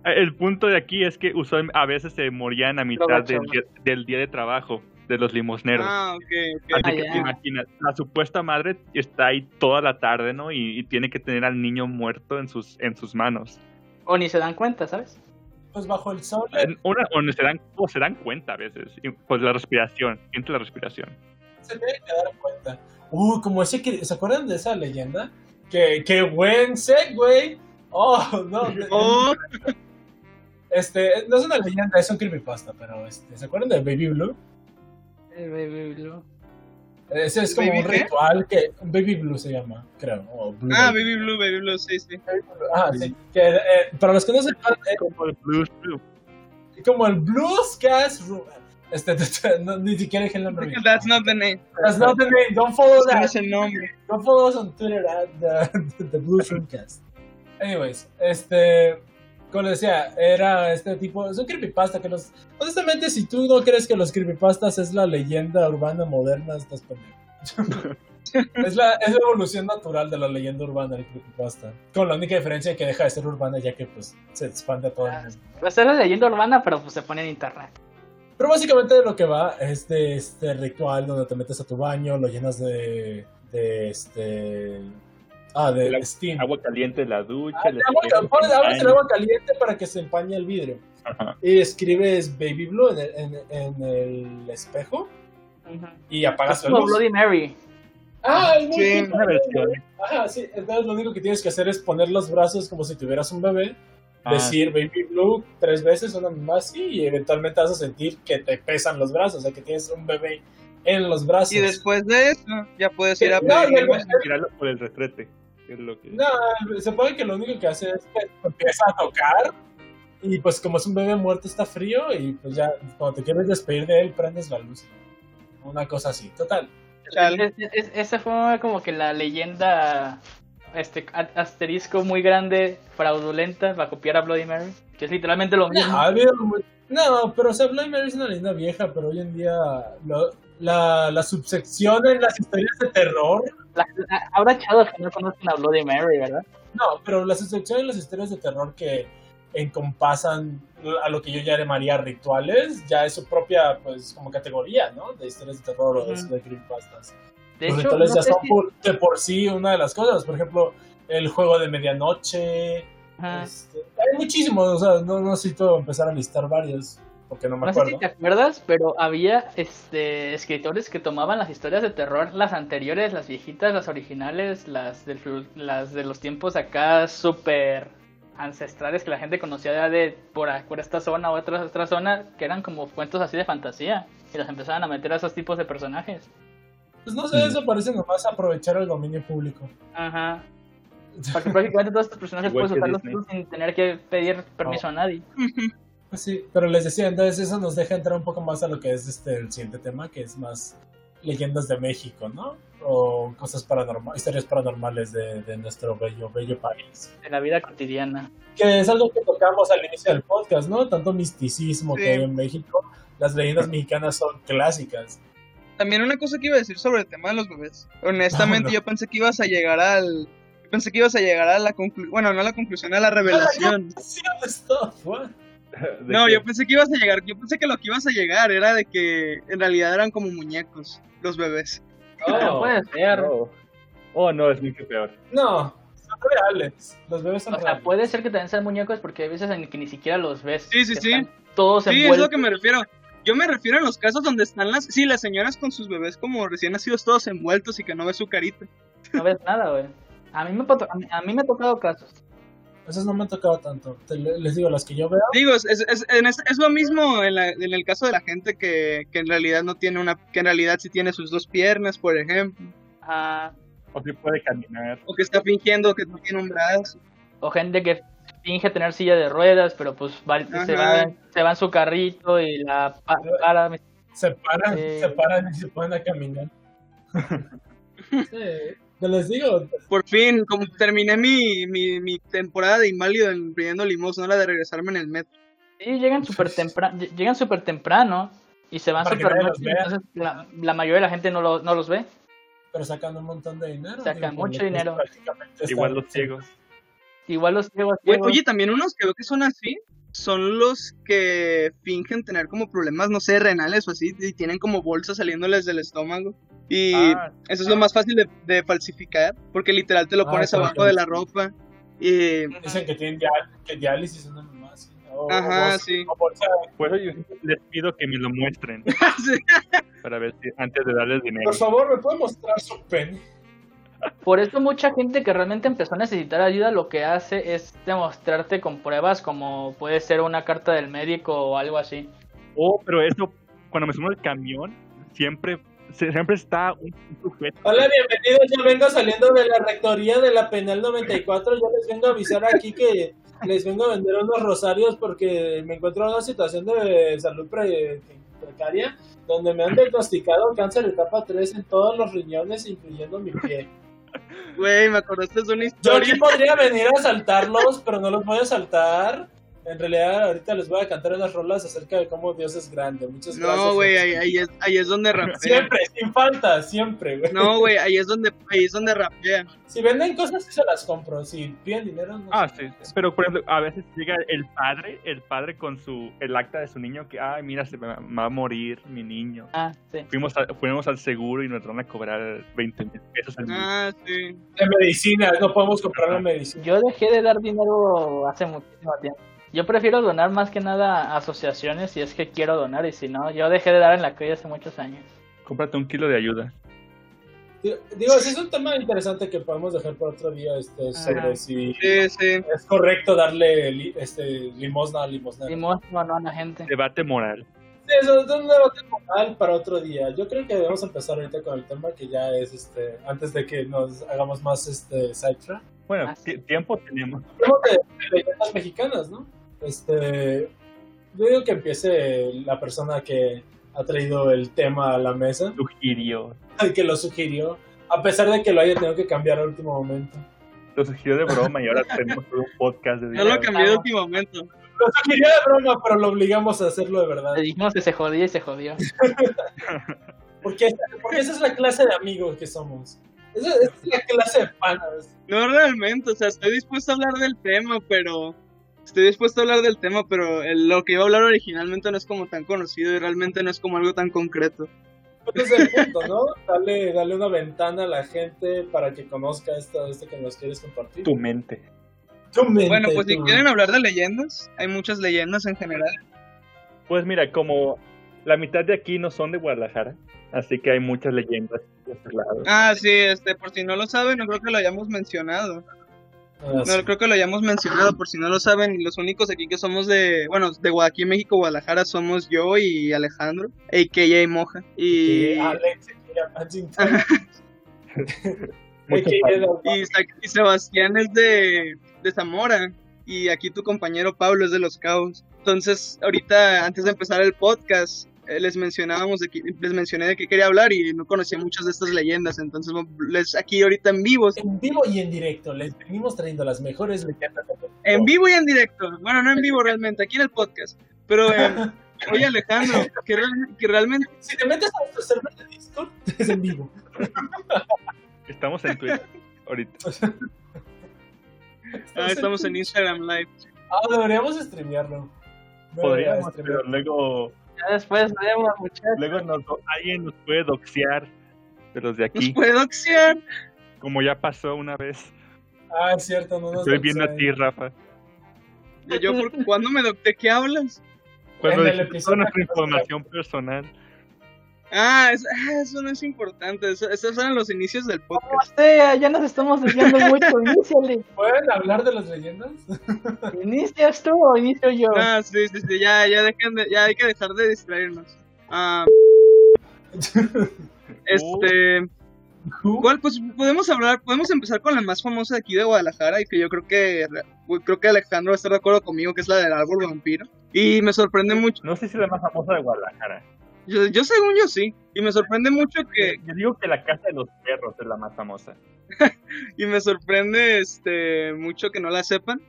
Speaker 3: El punto de aquí es que a veces se morían a mitad del día, del día de trabajo de los limosneros.
Speaker 2: Ah, ok, ok.
Speaker 3: Así
Speaker 4: Ah,
Speaker 3: que te imaginas, la supuesta madre está ahí toda la tarde, ¿no? Y, y tiene que tener al niño muerto en sus, en sus manos.
Speaker 4: O ni se dan cuenta, ¿sabes?
Speaker 1: Pues bajo el sol.
Speaker 3: En Una, o, no se dan, o se dan cuenta a veces. Pues la respiración, siente la respiración.
Speaker 1: se tienen que dar cuenta. Uh, como ese que. ¿Se acuerdan de esa leyenda? Que, qué buen segue. Oh, no.
Speaker 2: Oh,
Speaker 1: Este, no es una leyenda, es un creepypasta, pero este, ¿se acuerdan de Baby Blue?
Speaker 4: El baby blue.
Speaker 1: Ese es como
Speaker 2: ¿Baby
Speaker 1: un
Speaker 2: qué?
Speaker 1: ritual que. Baby Blue se llama, creo. o Blue
Speaker 2: ah,
Speaker 1: Baby.
Speaker 2: Baby Blue, Baby Blue, sí, sí.
Speaker 1: Ah, sí. Que, eh, para los que no sepan, eh,
Speaker 3: Como el blues, blue.
Speaker 1: como el Blues Gas Room. Este, no, ni siquiera dije el nombre.
Speaker 2: That's not the name.
Speaker 1: That's not the name. Don't follow that.
Speaker 2: es el nombre.
Speaker 1: Don't follow us on Twitter at the, the Blues Roomcast. Anyways, este. Como les decía, era este tipo. Es un creepypasta que los. Honestamente, si tú no crees que los creepypastas es la leyenda urbana moderna, estás pendejo. es, la, es la evolución natural de la leyenda urbana, el creepypasta. Con la única diferencia que deja de ser urbana, ya que pues se expande a todo el mundo.
Speaker 4: Va a ser la leyenda urbana, pero pues se pone en internet.
Speaker 1: Pero básicamente de lo que va es de este ritual donde te metes a tu baño, lo llenas de. de este. Ah, de,
Speaker 3: El
Speaker 1: steam.
Speaker 3: Agua caliente en la ducha.
Speaker 1: Ah, agua, caliente para que se empañe el vidrio.
Speaker 3: Ajá.
Speaker 1: Y escribes Baby Blue en el, en, en el espejo y apagas
Speaker 4: Es
Speaker 1: la
Speaker 4: como
Speaker 1: luz.
Speaker 4: Bloody Mary.
Speaker 1: Ah, es muy
Speaker 2: Sí.
Speaker 3: Una versión.
Speaker 1: Ajá, sí. Entonces lo único que tienes que hacer es poner los brazos como si tuvieras un bebé,
Speaker 3: Ah,
Speaker 1: decir Baby Blue tres veces, una más y eventualmente vas a sentir que te pesan los brazos, o sea que tienes un bebé en los brazos.
Speaker 2: Y después de eso, ya puedes ir a
Speaker 1: No,
Speaker 2: pedir.
Speaker 1: no,
Speaker 2: güey.
Speaker 3: tirarlo por el retrete. Que es lo que...
Speaker 1: No, se puede que lo único que hace es que empieza a tocar y pues como es un bebé muerto está frío y pues ya cuando te quieres despedir de él prendes la luz. Una cosa así, total.
Speaker 2: Chale.
Speaker 4: Es- es- esa fue como que la leyenda este asterisco muy grande, fraudulenta, para copiar a Bloody Mary. Que es literalmente lo mismo.
Speaker 1: No, pero o sea, Bloody Mary es una leyenda vieja, pero hoy en día lo- la, la subsección en las historias de terror,
Speaker 4: La- habrá chavos que no conocen a Bloody Mary, ¿verdad?
Speaker 1: no, pero la subsección en las historias de terror que encompasan a lo que yo ya llamaría rituales, ya es su propia, pues, como categoría, ¿no? De historias de terror o de,
Speaker 4: Ujú.
Speaker 1: de creepypastas.
Speaker 4: De
Speaker 1: los
Speaker 4: hecho,
Speaker 1: rituales
Speaker 4: no
Speaker 1: ya son
Speaker 4: si-
Speaker 1: por, de por sí una de las cosas. Por ejemplo, el juego de medianoche. Este, hay muchísimos, o sea, no, no necesito empezar a listar varios, porque no me
Speaker 4: No sé si te acuerdas, pero había este escritores que tomaban las historias de terror, las anteriores, las viejitas, las originales, las, del, las de los tiempos acá súper ancestrales que la gente conocía ya de por, por esta zona o otra, otra zona, que eran como cuentos así de fantasía, y las empezaban a meter a esos tipos de personajes.
Speaker 1: Pues no sé, eso parece nomás aprovechar el dominio público.
Speaker 4: Ajá. Porque prácticamente todos estos personajes puedes usarlos tú sin tener que pedir permiso a nadie.
Speaker 1: Pues sí, pero les decía, entonces eso nos deja entrar un poco más a lo que es este el siguiente tema, que es más leyendas de México, ¿no? O cosas paranormales, historias paranormales de, de nuestro bello, bello país.
Speaker 4: De la vida cotidiana.
Speaker 1: Que es algo que tocamos al inicio del podcast, ¿no? Tanto misticismo
Speaker 2: Sí.
Speaker 1: que hay en México, las leyendas mexicanas son clásicas.
Speaker 2: También una cosa que iba a decir sobre el tema de los bebés. Honestamente,
Speaker 1: No, no.
Speaker 2: yo pensé que ibas a llegar al. yo Pensé que ibas a llegar a la conclusión. Bueno, no a la conclusión, a la revelación.
Speaker 3: De
Speaker 2: No,
Speaker 3: que-
Speaker 2: yo pensé que ibas a llegar. Yo pensé que lo que ibas a llegar era de que en realidad eran como muñecos, los bebés.
Speaker 4: No puede ser.
Speaker 3: Oh. Oh, no, es mucho peor.
Speaker 1: No, son reales. Los bebés son
Speaker 4: O sea,
Speaker 1: reales.
Speaker 4: puede ser que también sean muñecos porque hay veces en que ni siquiera los ves.
Speaker 2: Sí, sí,
Speaker 4: que
Speaker 2: sí.
Speaker 4: están Todos
Speaker 2: Sí, es lo que me refiero. Yo me refiero a los casos donde están las, sí, las señoras con sus bebés como recién nacidos todos envueltos y que no ves su carita.
Speaker 4: No ves nada, güey. A mí me, a mí me ha tocado casos.
Speaker 1: Esos no me han tocado tanto. Te- les digo, las que yo veo.
Speaker 2: Digo, es, es, es, en es- es lo mismo en, la- en el caso de la gente que, que en realidad no tiene una, que en realidad sí tiene sus dos piernas, por ejemplo,
Speaker 4: Ah,
Speaker 3: O si puede caminar.
Speaker 2: o que está fingiendo que no tiene un brazo.
Speaker 4: o gente que finge tener silla de ruedas, pero pues va- se, va, se va en su carrito y la pa- para.
Speaker 1: Se paran,
Speaker 4: Eh.
Speaker 1: se paran y se ponen a caminar. Sí, te les digo,
Speaker 2: Por fin, como terminé mi, mi, mi temporada de inválido en pidiendo limosna, la de regresarme en el metro.
Speaker 4: Sí, llegan súper temprano, llegan súper temprano y se van súper entonces la, la mayoría de la gente no, lo- no los ve.
Speaker 1: pero sacan un montón de dinero.
Speaker 4: Sacan
Speaker 1: digo,
Speaker 4: mucho
Speaker 1: pues,
Speaker 4: dinero.
Speaker 3: Igual los ciegos.
Speaker 4: Igual los ciegos,
Speaker 2: Oye,
Speaker 4: ciegos-
Speaker 2: oye, también unos que veo que son así, son los que fingen tener como problemas, no sé, renales o así, y tienen como bolsas saliéndoles del estómago. Y
Speaker 3: Ah,
Speaker 2: eso es lo más fácil de, de falsificar, porque literal te lo
Speaker 1: Ah,
Speaker 2: pones
Speaker 1: claro.
Speaker 2: abajo de la ropa. Y
Speaker 1: Dicen que tienen diálisis mamá así. O,
Speaker 2: Ajá,
Speaker 1: o-
Speaker 2: sí.
Speaker 1: o bolsa
Speaker 3: por eso yo les pido que me lo muestren
Speaker 2: Sí.
Speaker 3: para ver si antes de darles dinero.
Speaker 1: Por favor, ¿me puede mostrar su pene?
Speaker 4: Por eso mucha gente que realmente empezó a necesitar ayuda lo que hace es demostrarte con pruebas como puede ser una carta del médico o algo así.
Speaker 3: Oh, pero eso, cuando me subo al camión, siempre, se- siempre está un, sujeto.
Speaker 1: Hola, bienvenidos. Ya vengo saliendo de la rectoría de la Penal 94. Yo les vengo a avisar aquí que les vengo a vender unos rosarios porque me encuentro en una situación de salud pre- precaria donde me han diagnosticado cáncer de etapa 3 en todos los riñones, incluyendo mi pie.
Speaker 2: Güey, me acordaste de una
Speaker 1: Yo
Speaker 2: historia.
Speaker 1: aquí podría venir a asaltarlos, pero no los voy a asaltar. En realidad, ahorita les voy a cantar unas rolas acerca de cómo Dios es grande. Muchas gracias.
Speaker 2: No, güey, ahí, ahí es, ahí es donde rapea.
Speaker 1: Siempre, sin falta, siempre, güey.
Speaker 2: No, güey, ahí es donde, ahí es donde rapea.
Speaker 1: Si venden cosas, sí se las compro. Si piden dinero, no.
Speaker 3: Ah, sí. Pero, por ejemplo, a veces llega el padre, el padre con su el acta de su niño que, ay, mira, se me va me va a morir mi niño.
Speaker 4: Ah, sí.
Speaker 3: Fuimos, a- fuimos al seguro y nos van a cobrar 20 mil pesos al mes.
Speaker 2: Ah, sí.
Speaker 1: De medicina, no podemos comprar la medicina.
Speaker 4: Yo dejé de dar dinero hace muchísimo tiempo. Yo prefiero donar más que nada a asociaciones si es que quiero donar y si no, yo dejé de dar en la calle hace muchos años.
Speaker 3: Cómprate un kilo de ayuda.
Speaker 1: Digo, ese es un tema interesante que podemos dejar para otro día, este, sobre si
Speaker 2: Sí, sí.
Speaker 1: es correcto darle li- este, limosna a limosna.
Speaker 4: Muestro no a la gente.
Speaker 3: Debate moral.
Speaker 1: Sí, eso es un debate moral para otro día. Yo creo que debemos empezar ahorita con el tema que ya es, este, antes de que nos hagamos más, este, sidetrack.
Speaker 3: Bueno,
Speaker 4: Ah, sí.
Speaker 3: tiempo tenemos.
Speaker 1: De, de leyendas mexicanas, ¿no? Este, yo digo que empiece la persona que ha traído el tema a la mesa,
Speaker 3: Sugirió.
Speaker 1: el que lo sugirió, a pesar de que lo haya tenido que cambiar al último momento.
Speaker 3: Lo sugirió de broma y ahora tenemos un podcast de
Speaker 2: Yo lo cambié de último momento.
Speaker 1: Lo sugirió de broma, pero lo obligamos a hacerlo de verdad.
Speaker 4: Le dijimos que se jodía y se jodió.
Speaker 1: Porque, porque esa es la clase de amigos que somos. Esa, esa es la clase de panas.
Speaker 2: No realmente, o sea, estoy dispuesto a hablar del tema, pero... Estoy dispuesto a hablar del tema, pero el- lo que iba a hablar originalmente no es como tan conocido y realmente no es como algo tan concreto.
Speaker 1: Ese es el punto, ¿no? Dale, dale una ventana a la gente para que conozca esto, esto que nos quieres compartir.
Speaker 3: Tu mente.
Speaker 1: Tu mente,
Speaker 2: Bueno, pues si quieren hablar de leyendas, hay muchas leyendas en general.
Speaker 3: Pues mira, como la mitad de aquí no son de Guadalajara, así que hay muchas leyendas de este lado.
Speaker 2: Ah, sí, este, por si no lo saben, no creo que lo hayamos mencionado.
Speaker 1: Ah,
Speaker 2: No
Speaker 1: sí.
Speaker 2: creo que lo hayamos mencionado, por si no lo saben, los únicos aquí que somos de, bueno, de aquí en México, Guadalajara, somos yo y Alejandro, a.k.a. Moja. Y,
Speaker 1: Que Alex
Speaker 2: y, y Sebastián es de, de Zamora, y aquí tu compañero Pablo es de Los Cabos. Entonces, ahorita, antes de empezar el podcast, les mencionábamos de que, les mencioné de que quería hablar y no conocía muchas de estas leyendas, entonces les aquí ahorita en vivo,
Speaker 1: En vivo y en directo les venimos trayendo las mejores leyendas.
Speaker 2: en vivo y en directo, bueno, no en vivo realmente, aquí en el podcast, pero eh, oye Alejandro, que, real- que realmente,
Speaker 1: Si te metes a nuestro server de Discord, es en vivo.
Speaker 3: Estamos en Twitter ahorita.
Speaker 2: ah, estamos en Instagram Live,
Speaker 1: Ah, deberíamos streamearlo.
Speaker 3: Podríamos, pero luego,
Speaker 4: Ya después vemos, muchachos.
Speaker 3: luego nos, alguien nos puede doxear de los de
Speaker 2: nos
Speaker 3: aquí,
Speaker 2: puede doxear,
Speaker 3: como ya pasó una vez.
Speaker 1: Ah, es cierto, no nos
Speaker 3: Estoy viendo a ti, Rafa.
Speaker 2: y yo, ¿por, ¿cuándo me doc- ¿de qué hablas?
Speaker 3: Cuando
Speaker 1: En el
Speaker 3: dijiste
Speaker 1: episodio nos
Speaker 3: información personal.
Speaker 2: Ah, es- ah, eso no es importante. Eso- esos eran los inicios del
Speaker 4: Como
Speaker 2: podcast.
Speaker 4: sea, ya nos estamos desviando mucho. Iníciale.
Speaker 1: ¿Pueden hablar de las leyendas?
Speaker 4: ¿Inicias tú o inicio yo?
Speaker 2: Ah, sí, sí, sí, ya, ya, dejen de- ya hay que dejar de distraernos. Ah, este, ¿cuál? Pues podemos hablar, podemos empezar con la más famosa de aquí de Guadalajara y que yo creo que, creo que Alejandro va a estar de acuerdo conmigo, que es la del árbol vampiro. Y me sorprende mucho,
Speaker 3: No sé si es la más famosa de Guadalajara.
Speaker 2: Yo, yo según yo sí, y me sorprende mucho que,
Speaker 3: Yo digo que la Casa de los Perros es la más famosa.
Speaker 2: y me sorprende este mucho que no la sepan.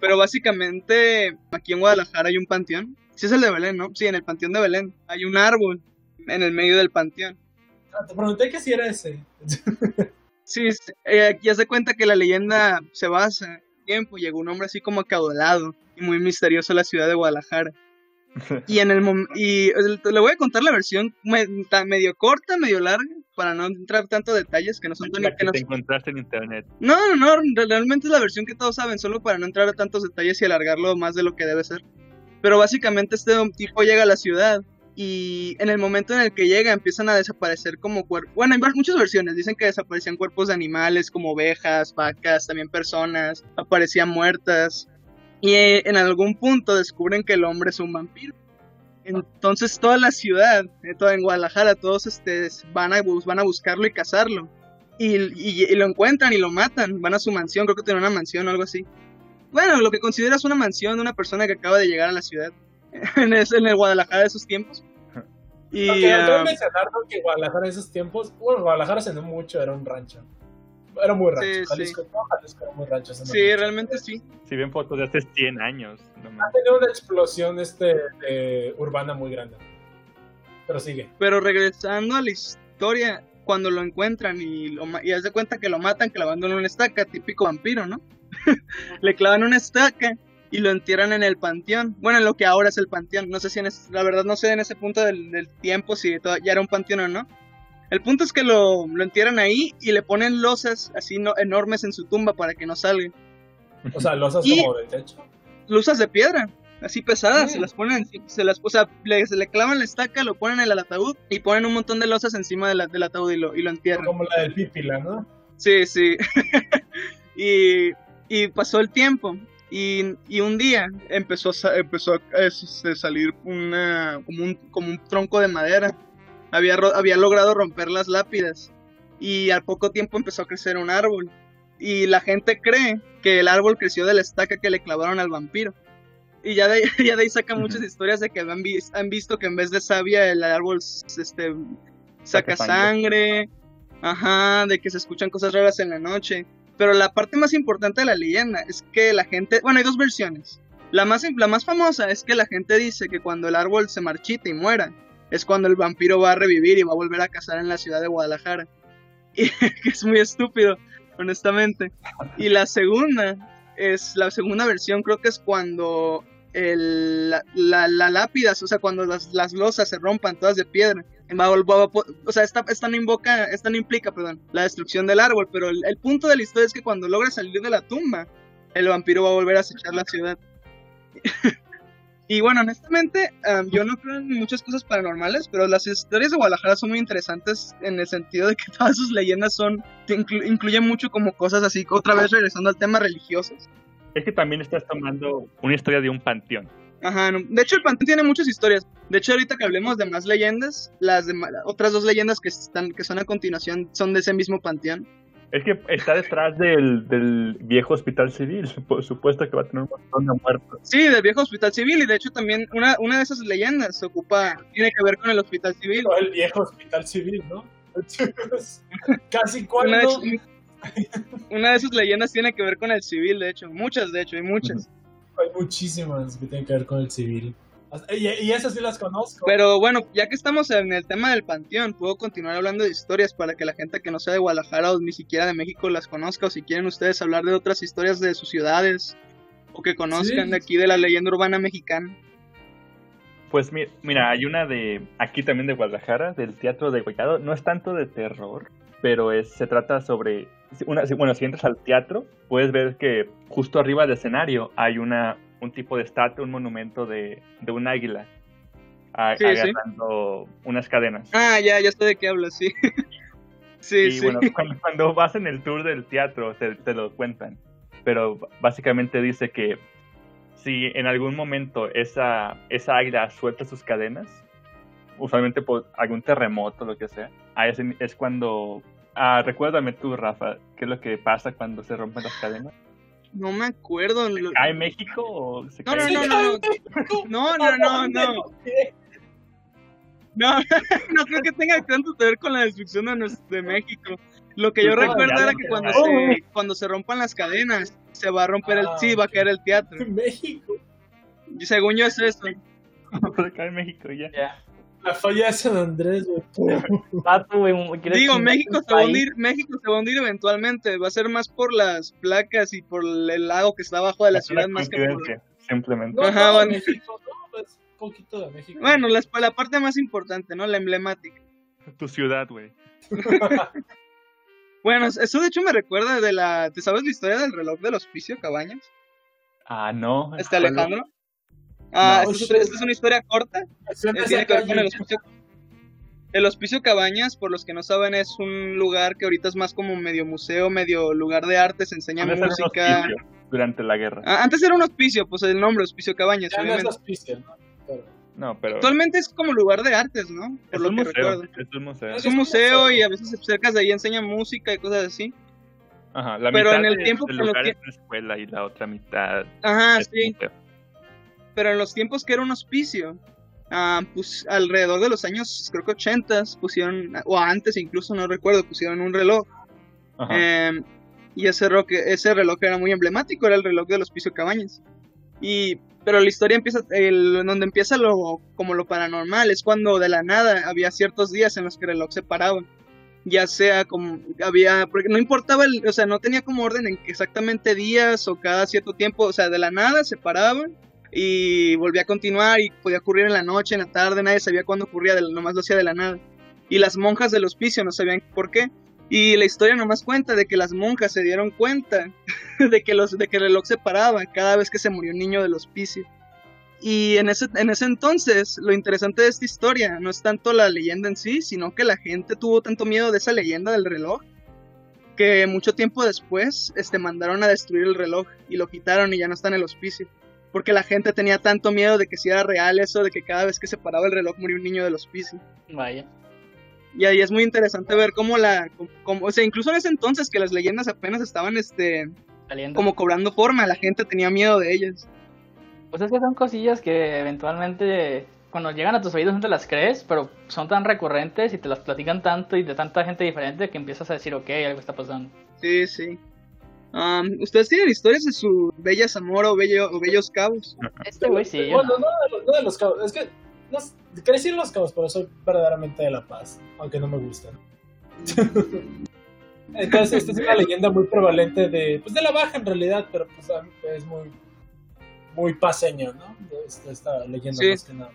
Speaker 2: Pero básicamente aquí en Guadalajara hay un panteón. Sí es el de Belén, ¿no? Sí, en el panteón de Belén hay un árbol en el medio del panteón.
Speaker 1: Ah, Te pregunté que si era ese.
Speaker 2: Sí, sí, eh, ya se cuenta que la leyenda se basa en el tiempo. Llegó un hombre así como acaudalado y muy misterioso a la ciudad de Guadalajara. Y en el y le voy a contar la versión me- medio corta, medio larga, para no entrar tanto detalles que no son tan
Speaker 3: La
Speaker 2: que
Speaker 3: que
Speaker 2: no
Speaker 3: te encontraste en internet.
Speaker 2: No, no, no, re- realmente es la versión que todos saben, solo para no entrar a tantos detalles y alargarlo más de lo que debe ser. Pero básicamente este tipo llega a la ciudad y en el momento en el que llega empiezan a desaparecer como cuerpos. Bueno, hay muchas versiones, dicen que desaparecían cuerpos de animales como ovejas, vacas, también personas, aparecían muertas. Y eh, en algún punto descubren que el hombre es un vampiro. Entonces toda la ciudad, eh, toda en Guadalajara, todos este, van, a, van a buscarlo y cazarlo y, y- y lo encuentran y lo matan. Van a su mansión, creo que tiene una mansión o algo así. Bueno, lo que consideras una mansión de una persona que acaba de llegar a la ciudad. en, el Guadalajara de esos tiempos. Y ah,
Speaker 1: mencionar Guadalajara en esos tiempos, bueno, Guadalajara no mucho era un rancho. Era muy rancho.
Speaker 2: Sí,
Speaker 1: Jalisco, no, Jalisco era muy rancho. hace
Speaker 2: sí, realmente sí.
Speaker 3: Si ven fotos de hace 100 años. no
Speaker 1: Ha tenido una explosión este, eh, urbana muy grande. Pero sigue.
Speaker 2: Pero regresando a la historia, cuando lo encuentran y, lo, ma- y haz de cuenta que lo matan, que lo abandonan en una estaca, típico vampiro, ¿no? Le clavan una estaca y lo entierran en el panteón. Bueno, en lo que ahora es el panteón. No sé si en es- la verdad no sé en ese punto del, del tiempo si ya era un panteón o no. El punto es que lo, lo entierran ahí y le ponen losas así no, enormes en su tumba para que no salga.
Speaker 1: O sea, losas
Speaker 2: Y-
Speaker 1: como de techo.
Speaker 2: Losas de piedra, así pesadas, se las ponen, se las, o sea, le, se le clavan la estaca, lo ponen en el ataúd y ponen un montón de losas encima de la- del ataúd y lo, y lo entierran.
Speaker 1: Como la del Pípila, ¿no?
Speaker 2: Sí, sí. y, y pasó el tiempo. Y, y un día empezó a, empezó a este, salir una, como, un, como un tronco de madera. Había, había logrado romper las lápidas. Y al poco tiempo empezó a crecer un árbol. Y la gente cree que el árbol creció de la estaca que le clavaron al vampiro. Y ya de, ya de ahí sacan muchas historias de que han, vis- han visto que en vez de savia el árbol este, saca
Speaker 3: Saca sangre.
Speaker 2: sangre. Ajá, de que se escuchan cosas raras en la noche. Pero la parte más importante de la leyenda es que la gente, bueno, hay dos versiones. La más, la más famosa es que la gente dice que cuando el árbol se marchita y muera, es cuando el vampiro va a revivir y va a volver a cazar en la ciudad de Guadalajara. Y que es muy estúpido, honestamente. Y la segunda es, la segunda versión creo que es cuando el, la, la, la lápidas, o sea, cuando las, las losas se rompan todas de piedra. o sea, esta, esta no invoca, esta no implica, perdón, la destrucción del árbol, pero el, el punto de la historia es que cuando logra salir de la tumba, el vampiro va a volver a acechar la ciudad. y bueno, honestamente, um, yo no creo en muchas cosas paranormales, pero las historias de Guadalajara son muy interesantes en el sentido de que todas sus leyendas son, inclu- incluyen mucho como cosas así, otra vez regresando al tema religiosos.
Speaker 3: Es que también estás tomando una historia de un panteón.
Speaker 2: Ajá, no. de hecho el panteón tiene muchas historias. De hecho ahorita que hablemos de más leyendas, las de, otras dos leyendas que están que son a continuación son de ese mismo panteón.
Speaker 3: Es que está detrás del, del viejo hospital civil. Por supuesto que va a tener un montón de muertos.
Speaker 2: Sí, del viejo hospital civil y de hecho también una, una de esas leyendas se ocupa tiene que ver con el hospital civil.
Speaker 1: O el viejo hospital civil, ¿no? Casi
Speaker 2: Una
Speaker 1: cuando.
Speaker 2: de, una de esas leyendas tiene que ver con el civil, de hecho, muchas de hecho, hay muchas.
Speaker 1: Hay muchísimas que tienen que ver con el civil. Y, y esas sí las conozco.
Speaker 2: Pero bueno, ya que estamos en el tema del panteón, puedo continuar hablando de historias para que la gente que no sea de Guadalajara o ni siquiera de México las conozca, o si quieren ustedes hablar de otras historias de sus ciudades, o que conozcan
Speaker 1: Sí.
Speaker 2: de aquí de la leyenda urbana mexicana.
Speaker 3: Pues mi- mira, hay una de aquí también de Guadalajara, del Teatro de Gollado. No es tanto de terror, pero es, se trata sobre... Una, bueno, si entras al teatro, puedes ver que justo arriba del escenario hay una, un tipo de estatua, un monumento de, de un águila a-
Speaker 2: Sí, sí.
Speaker 3: agarrando unas cadenas.
Speaker 2: Ah, ya, ya sé de qué hablas, sí. sí,
Speaker 3: y
Speaker 2: sí.
Speaker 3: bueno, cuando, cuando vas en el tour del teatro te, te lo cuentan. Pero básicamente dice que si en algún momento esa, esa águila suelta sus cadenas, usualmente por algún terremoto, lo que sea, ahí es, es cuando... Ah, recuérdame tú, Rafa, ¿qué es lo que pasa cuando se rompen las cadenas?
Speaker 2: No me acuerdo. lo-
Speaker 3: ¿Cae México o se
Speaker 2: No,
Speaker 3: cae?
Speaker 2: no, no, no, no. No, no, no, no. No, creo que tenga tanto que ver con la destrucción de, México. Lo que yo
Speaker 3: Pues,
Speaker 2: recuerdo era que cuando se, cuando se rompan las cadenas, se va a romper el,
Speaker 1: Ah,
Speaker 2: sí, va a
Speaker 1: ok.
Speaker 2: caer el teatro.
Speaker 1: México.
Speaker 2: Y según yo es eso.
Speaker 3: Se cae México. Ya.
Speaker 1: La falla de San Andrés, güey.
Speaker 2: Digo, México se va a hundir, México se va a hundir eventualmente. Va a ser más por las placas y por el lago que está abajo de la
Speaker 3: Es una
Speaker 2: ciudad más que por...
Speaker 3: simplemente.
Speaker 1: No,
Speaker 2: Ajá,
Speaker 1: no,
Speaker 2: bueno.
Speaker 1: México, no, es un poquito de México.
Speaker 2: Bueno, la, la parte más importante, ¿no? La emblemática.
Speaker 3: Tu ciudad, güey.
Speaker 2: Bueno, eso de hecho me recuerda de la... ¿Te sabes la historia del reloj del hospicio Cabañas?
Speaker 3: Ah, no.
Speaker 2: ¿Este. Alejandro? Ah,
Speaker 1: No,
Speaker 2: esta, es otra-
Speaker 1: shit.
Speaker 2: esta es una historia corta. Eh, tiene que ver
Speaker 1: esa
Speaker 2: con el hospicio. El hospicio Cabañas, por los que no saben, es un lugar que ahorita es más como medio museo, medio lugar de arte, se enseña
Speaker 3: Antes era un
Speaker 2: música.
Speaker 3: hospicio durante la guerra.
Speaker 2: Ah, antes era un hospicio, pues el nombre, Hospicio Cabañas,
Speaker 1: Ya no es hospicio, ¿no? Pero-
Speaker 3: No, pero
Speaker 2: Actualmente es como lugar de artes, ¿no? Por
Speaker 3: es
Speaker 2: lo
Speaker 3: un
Speaker 2: que
Speaker 3: museo.
Speaker 2: recuerdo.
Speaker 3: Es un museo.
Speaker 2: Es un museo y a veces cerca de ahí enseñan música y cosas así.
Speaker 3: Ajá, la
Speaker 2: pero
Speaker 3: mitad
Speaker 2: en el
Speaker 3: de-
Speaker 2: tiempo
Speaker 3: lugar
Speaker 2: que-
Speaker 3: es una escuela y la otra mitad
Speaker 2: Ajá,
Speaker 3: es
Speaker 2: sí.
Speaker 3: museo.
Speaker 2: Pero en los tiempos que era un hospicio, ah, pues alrededor de los años, creo que 80, pusieron, o antes incluso, no recuerdo, pusieron un reloj. Eh, y ese reloj, ese reloj era muy emblemático, era el reloj del hospicio Cabañas. Y, pero la historia empieza, el, donde empieza lo, como lo paranormal, es cuando de la nada había ciertos días en los que el reloj se paraba. Ya sea como, había, porque no importaba, el, o sea, no tenía como orden en exactamente días o cada cierto tiempo, o sea, de la nada se paraba y volvía a continuar y podía ocurrir en la noche, en la tarde, nadie sabía cuándo ocurría, nomás lo hacía de la nada. Y las monjas del hospicio no sabían por qué. Y la historia nomás cuenta de que las monjas se dieron cuenta de que, los, de que el reloj se paraba cada vez que se murió un niño del hospicio. Y en ese, en ese entonces, lo interesante de esta historia no es tanto la leyenda en sí, sino que la gente tuvo tanto miedo de esa leyenda del reloj que mucho tiempo después este, mandaron a destruir el reloj y lo quitaron y ya no está en el hospicio. Porque la gente tenía tanto miedo de que si era real eso, de que cada vez que se paraba el reloj murió un niño del hospicio.
Speaker 4: Vaya.
Speaker 2: Y ahí es muy interesante ver cómo la, como, o sea, incluso en ese entonces que las leyendas apenas estaban, este,
Speaker 4: Saliendo.
Speaker 2: como cobrando forma, la gente tenía miedo de ellas.
Speaker 4: Pues es que son cosillas que eventualmente cuando llegan a tus oídos no te las crees, pero son tan recurrentes y te las platican tanto y de tanta gente diferente que empiezas a decir, ok, algo está pasando.
Speaker 2: Sí, sí. Um, ¿Ustedes tienen historias de su bella Zamora o, bello, o bellos cabos?
Speaker 4: Este güey sí, yo
Speaker 1: Bueno,
Speaker 4: no.
Speaker 1: no, de los- no de los cabos. Es que no s- crecí en los cabos, pero soy verdaderamente de La Paz, aunque no me gustan. Entonces, esta es una leyenda muy prevalente de, pues de la baja en realidad, pero pues es muy, muy paseño, ¿no? Esta, esta leyenda
Speaker 2: Sí.
Speaker 1: más que nada.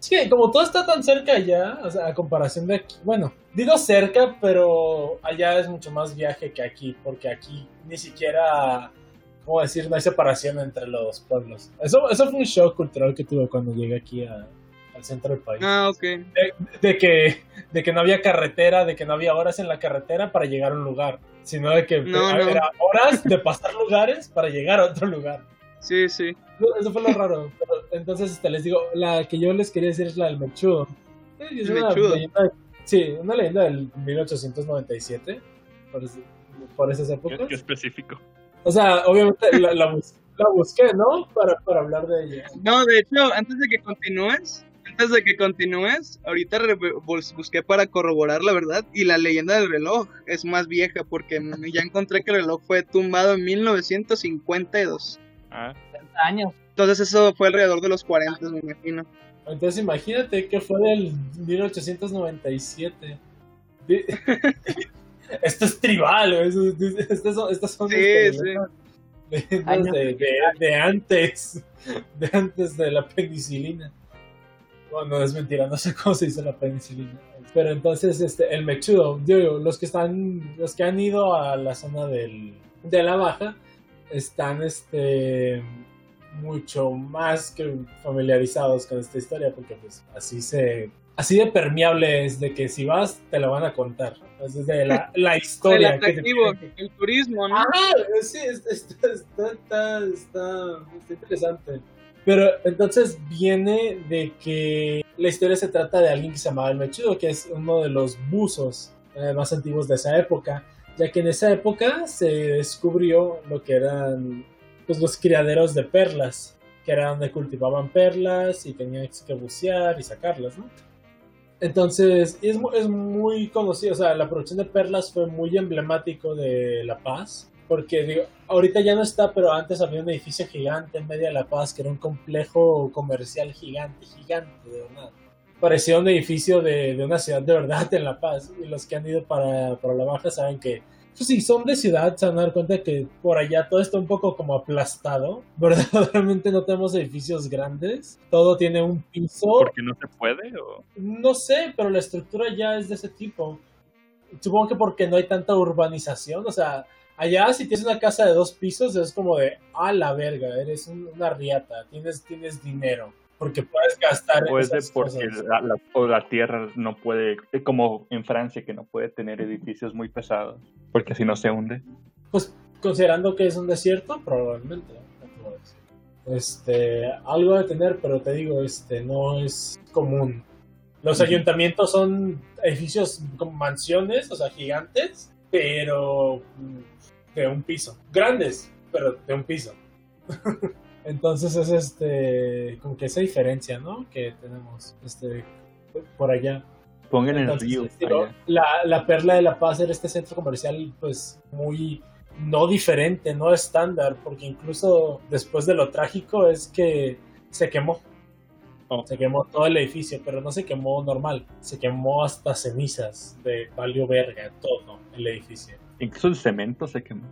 Speaker 1: Sí, como todo está tan cerca allá, o sea, a comparación de aquí, bueno, digo cerca, pero allá es mucho más viaje que aquí, porque aquí ni siquiera, ¿cómo decir? No hay separación entre los pueblos. Eso, eso fue un shock cultural que tuve cuando llegué aquí a- al centro del país.
Speaker 2: Ah, ok.
Speaker 1: De, que, de que no había carretera, de que no había horas en la carretera para llegar a un lugar, sino de que
Speaker 2: No, no.
Speaker 1: era horas de pasar lugares para llegar a otro lugar.
Speaker 2: Sí, sí.
Speaker 1: Eso fue lo raro. Pero, entonces, este, les digo, la que yo les quería decir es la del mechudo. Sí, es una
Speaker 2: mechudo.
Speaker 1: leyenda- sí, una leyenda del 1897, por, ese- por esas épocas.
Speaker 3: qué específico.
Speaker 1: O sea, obviamente la, la, bus- la busqué, ¿no? Para, para hablar de ella.
Speaker 2: No, de hecho, antes de que continúes, antes de que continúes, ahorita busqué para corroborar la verdad y la leyenda del reloj es más vieja porque ya encontré que el reloj fue tumbado en 1952.
Speaker 3: Ah,
Speaker 4: 30 años.
Speaker 2: Entonces eso fue alrededor de los 40, me imagino.
Speaker 1: Entonces imagínate que fue del 1897. Di- Esto es tribal, güey, eso- estas son, estas son
Speaker 2: Sí,
Speaker 1: este,
Speaker 2: sí.
Speaker 1: de, de, de antes, de antes de la penicilina. Bueno, es mentira, no sé cómo se dice la penicilina. Pero entonces, este, el mechudo, digo, los que están, los que han ido a la zona del, de la baja, están, este, mucho más que familiarizados con esta historia, porque pues así se... Así de permeable es de que si vas te la van a contar. Es de la, la
Speaker 2: El
Speaker 1: historia. que te
Speaker 2: el turismo, ¿no?
Speaker 1: Ah, sí, está, está, está, está, está- está interesante. Pero entonces viene de que la historia se trata de alguien que se llamaba el Mechudo, que es uno de los buzos eh, más antiguos de esa época, ya que en esa época se descubrió lo que eran pues, los criaderos de perlas, que era donde cultivaban perlas y tenían que bucear y sacarlas, ¿no? Entonces, es, es muy conocido, o sea, la producción de perlas fue muy emblemático de La Paz, porque digo, ahorita ya no está, pero antes había un edificio gigante en medio de La Paz, que era un complejo comercial gigante, gigante, de verdad. Parecía un edificio de, de una ciudad de verdad en La Paz, y los que han ido para, para La Baja saben que, pues, si son de ciudad, se van a dar cuenta que por allá todo está un poco como aplastado, verdaderamente no tenemos edificios grandes, todo tiene un piso,
Speaker 3: Porque no se puede o
Speaker 1: no sé, pero la estructura ya es de ese tipo. Supongo que porque no hay tanta urbanización, o sea, allá si tienes una casa de dos pisos es como de, a la verga, eres un- una riata, tienes, tienes dinero, porque puedes gastar en
Speaker 3: o es de
Speaker 1: esas
Speaker 3: porque
Speaker 1: cosas.
Speaker 3: la, la- o la tierra no puede, eh, como en Francia que no puede tener edificios muy pesados, porque si no se hunde.
Speaker 1: Pues considerando que es un desierto, probablemente. no. Este, algo de tener, pero te digo, este, no es común. Los
Speaker 3: Ujú.
Speaker 1: ayuntamientos son edificios con mansiones, o sea, gigantes, pero mm, de un piso. Grandes, pero de un piso. Entonces es este, como que esa diferencia, ¿no? Que tenemos este, por allá.
Speaker 3: Pongan el
Speaker 1: Entonces,
Speaker 3: río.
Speaker 1: la, la Perla de la Paz era este centro comercial, pues muy no diferente, no estándar, porque incluso después de lo trágico es que se quemó.
Speaker 3: Oh.
Speaker 1: Se quemó todo el edificio, pero no se quemó normal, se quemó hasta cenizas de valió verga, todo el edificio.
Speaker 3: Incluso el cemento se quemó.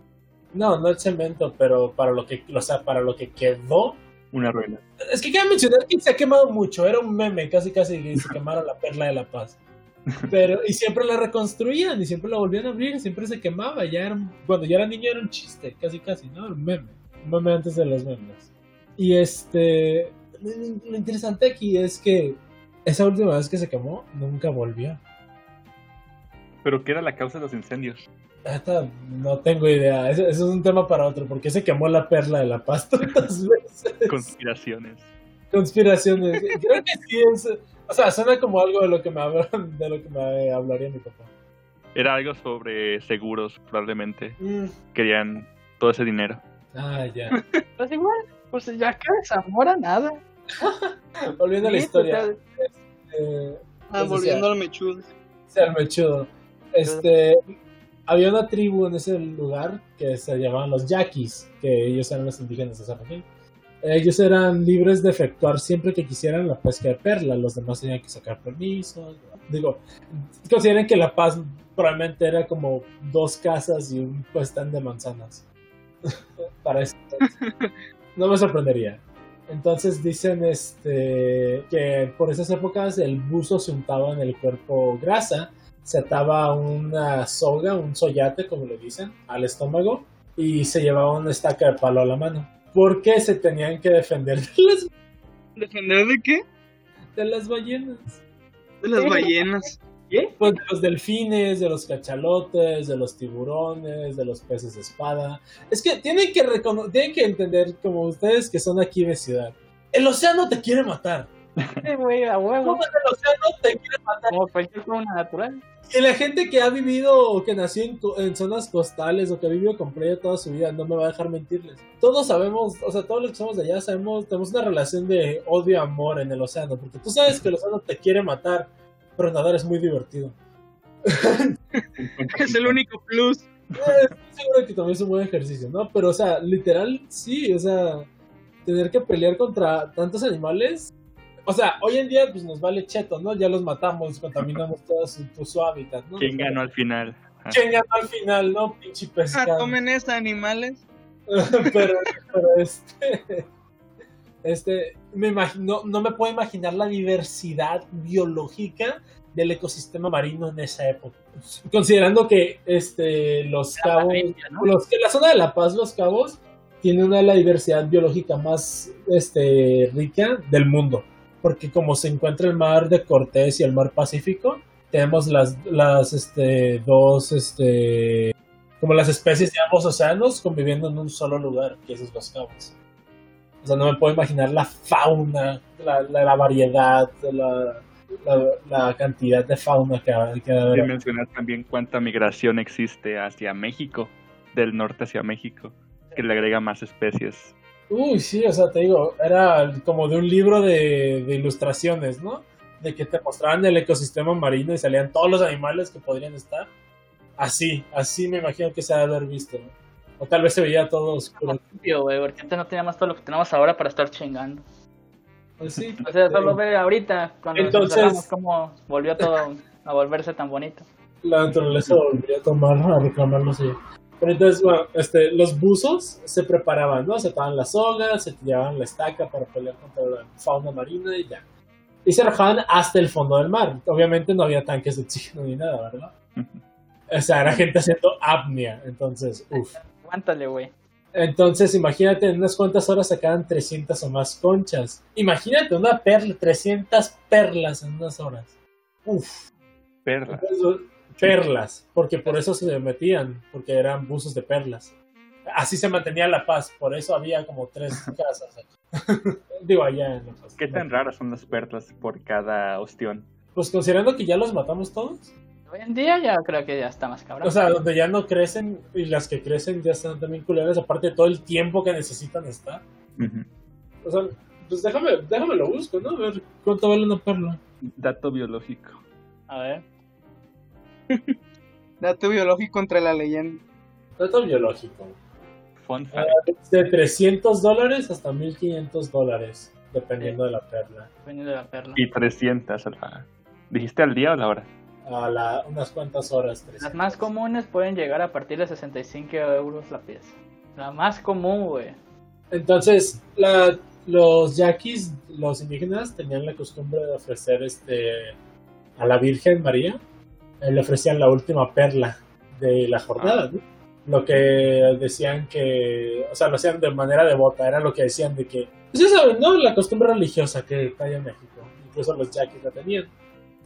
Speaker 1: No, no el cemento, pero para lo que, o sea, para lo que quedó.
Speaker 3: Una ruina.
Speaker 1: Es que cabe mencionar que se ha quemado mucho, era un meme, casi casi que se quemaron la perla de la paz. Pero, y siempre la reconstruían y siempre la volvían a abrir, siempre se quemaba. Ya era, cuando yo era niño era un chiste, casi casi, ¿no? Era un meme. Un meme antes de los memes. Y este. Lo lo interesante aquí es que esa última vez que se quemó, nunca volvió.
Speaker 3: Pero ¿qué era la causa de los incendios?
Speaker 1: Esta, no tengo idea. Eso, eso es un tema para otro. ¿Por qué se quemó la perla de la paz tantas veces?
Speaker 3: Conspiraciones.
Speaker 1: Conspiraciones. Creo que sí es. O sea, suena como algo de lo que me hablan, de lo que me hablaría mi papá.
Speaker 3: Era algo sobre seguros, probablemente.
Speaker 1: Mm,
Speaker 3: Querían todo ese dinero.
Speaker 1: Ah, ya.
Speaker 4: Pues igual, pues ya que de Zamora nada.
Speaker 1: Volviendo a la historia.
Speaker 4: total.
Speaker 1: Eh,
Speaker 2: Ah,
Speaker 1: pues,
Speaker 2: volviendo al mechudo.
Speaker 1: sea el mechudo. Este, había una tribu en ese lugar que se llamaban los yaquis, que ellos eran los indígenas de esa región. Ellos eran libres de efectuar siempre que quisieran la pesca de perla, los demás tenían que sacar permisos. Digo, consideren que La Paz probablemente era como dos casas y un puestán de manzanas. Para eso. No me sorprendería. Entonces dicen este que por esas épocas el buzo se untaba en el cuerpo grasa, se ataba una soga, un soyate, como le dicen, al estómago y se llevaba una estaca de palo a la mano. Porque se tenían que defender de las,
Speaker 2: ¿Defender de qué?
Speaker 1: de las ballenas.
Speaker 2: De las ballenas.
Speaker 4: ¿Qué?
Speaker 1: Pues de los delfines, de los cachalotes, de los tiburones, de los peces de espada. Es que tienen que, tienen que entender, como ustedes que son aquí de ciudad, el océano te quiere matar.
Speaker 4: Sí, güey, a huevo.
Speaker 1: el océano te quiere matar.
Speaker 4: Como cualquier fauna natural.
Speaker 1: Y la gente que ha vivido o que nació en, co- en zonas costales o que ha vivido con playa toda su vida no me va a dejar mentirles. Todos sabemos, o sea, todos los que somos de allá sabemos, tenemos una relación de odio-amor en el océano, porque tú sabes que el océano te quiere matar, pero nadar es muy divertido.
Speaker 2: Es el único plus.
Speaker 1: Eh, Estoy seguro que también es un buen ejercicio, ¿no? Pero, o sea, literal, sí, o sea, tener que pelear contra tantos animales. O sea, hoy en día, pues nos vale cheto, ¿no? Ya los matamos, contaminamos todo su, su hábitat, ¿no?
Speaker 3: ¿Quién ganó al final? Ah,
Speaker 1: ¿Quién ganó al final, no? Pinche
Speaker 2: Ah,
Speaker 1: pescado.
Speaker 2: tomen esta, animales.
Speaker 1: pero, pero este. Este, me imagino, no me puedo imaginar la diversidad biológica del ecosistema marino en esa época. Considerando que este, los cabos,
Speaker 4: Valencia, ¿no?
Speaker 1: los, que la zona de La Paz, los cabos, tiene una de la diversidad biológica más este, rica del mundo. Porque como se encuentra el mar de Cortés y el mar Pacífico, tenemos las, las este, dos, este, como las especies de ambos océanos conviviendo en un solo lugar, que es Los Cabos. O sea, no me puedo imaginar la fauna, la, la, la variedad, la, la, cantidad de fauna que, que
Speaker 3: haber. mencionar también cuánta migración existe hacia México, del norte hacia México, que le agrega más especies.
Speaker 1: Uy, sí, o sea, te digo, era como de un libro de, de ilustraciones, ¿no? De que te mostraban el ecosistema marino y salían todos los animales que podrían estar. Así, así me imagino que se ha de haber visto, ¿no? O tal vez se veía todo oscuro.
Speaker 4: güey, porque antes no teníamos todo lo que tenemos ahora para estar chingando.
Speaker 1: Pues sí.
Speaker 4: O sea, solo ve ahorita, cuando entonces, cómo volvió todo a volverse tan bonito.
Speaker 1: La naturaleza volvió a tomar, a reclamarlo así. Pero entonces, bueno, este, los buzos se preparaban, ¿no? Se ataban las sogas, se tiraban la estaca para pelear contra la fauna marina y ya. Y se arrojaban hasta el fondo del mar. Obviamente no había tanques de oxígeno ni nada, ¿verdad? O sea, era gente haciendo apnea, entonces, uff.
Speaker 4: Aguántale, güey.
Speaker 1: Entonces, imagínate, en unas cuantas horas sacaban 300 o más conchas. Imagínate una perla, 300 perlas en unas horas. Uf.
Speaker 3: Perlas.
Speaker 1: Perlas, porque por eso se metían, porque eran buzos de perlas. Así se mantenía la paz, por eso había como tres casas. Digo, allá en la paz.
Speaker 3: ¿Qué tan raras son las perlas por cada ostión?
Speaker 1: Pues considerando que ya los matamos todos.
Speaker 4: Hoy en día ya creo que ya está más cabrón.
Speaker 1: O sea, donde ya no crecen y las que crecen ya están también culeras, aparte de todo el tiempo que necesitan estar. O sea, pues déjame, déjame lo busco, ¿no? A ver cuánto vale una perla.
Speaker 3: Dato biológico.
Speaker 4: A ver.
Speaker 2: Dato biológico entre la leyenda.
Speaker 1: Dato biológico.
Speaker 3: Fun ah,
Speaker 1: fact. de 300 dólares hasta 1500 dólares, dependiendo de la perla.
Speaker 4: Dependiendo de la perla.
Speaker 3: Y 300 ¿Dijiste al día o a la hora?
Speaker 1: a la, unas cuantas horas.
Speaker 4: Las más comunes pueden llegar a partir de 65 euros la pieza. La más común, güey.
Speaker 1: Entonces, la, los yaquis, los indígenas, tenían la costumbre de ofrecer este a la Virgen María. Eh, le ofrecían la última perla de la jornada, ah. Lo que decían que, o sea, lo hacían de manera devota, era lo que decían de que, pues ya saben, ¿no? La costumbre religiosa que hay en México. Incluso los yaquis la tenían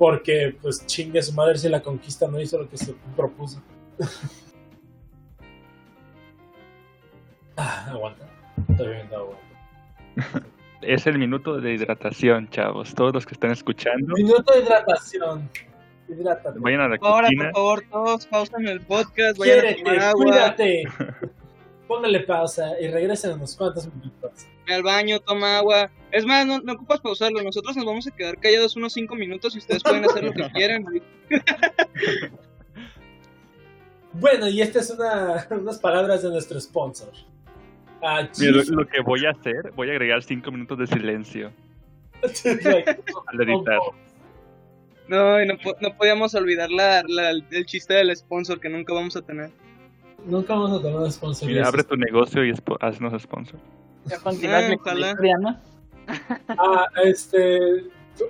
Speaker 1: porque pues chingue su madre si la conquista no hizo lo que se propuso. ah, aguanta. Estoy viendo agua.
Speaker 3: Es el minuto de hidratación, chavos. Todos los que están escuchando.
Speaker 1: Minuto de hidratación. Hidrátate.
Speaker 3: Vayan a la
Speaker 2: Ahora,
Speaker 3: cocina.
Speaker 2: por favor, todos pausen el podcast. Vayan a tomar agua.
Speaker 1: Cuídate. Póngale pausa y regresen unos cuantos minutos.
Speaker 2: Ve al baño, toma agua. Es más, no, no ocupas pausarlo. Nosotros nos vamos a quedar callados unos 5 minutos y ustedes pueden hacer lo que quieran.
Speaker 1: bueno, y estas son una, unas palabras de nuestro sponsor.
Speaker 3: Ah, Mira, lo, que voy a hacer, voy a agregar 5 minutos de silencio. al editar.
Speaker 2: No, y no, no podíamos olvidar la, la, el chiste del sponsor que nunca vamos a tener.
Speaker 1: Nunca vamos a tener sponsor.
Speaker 3: Mira, abre tu negocio y haznos sponsor.
Speaker 4: Ya ah, ojalá. ¿no?
Speaker 1: Ah, este.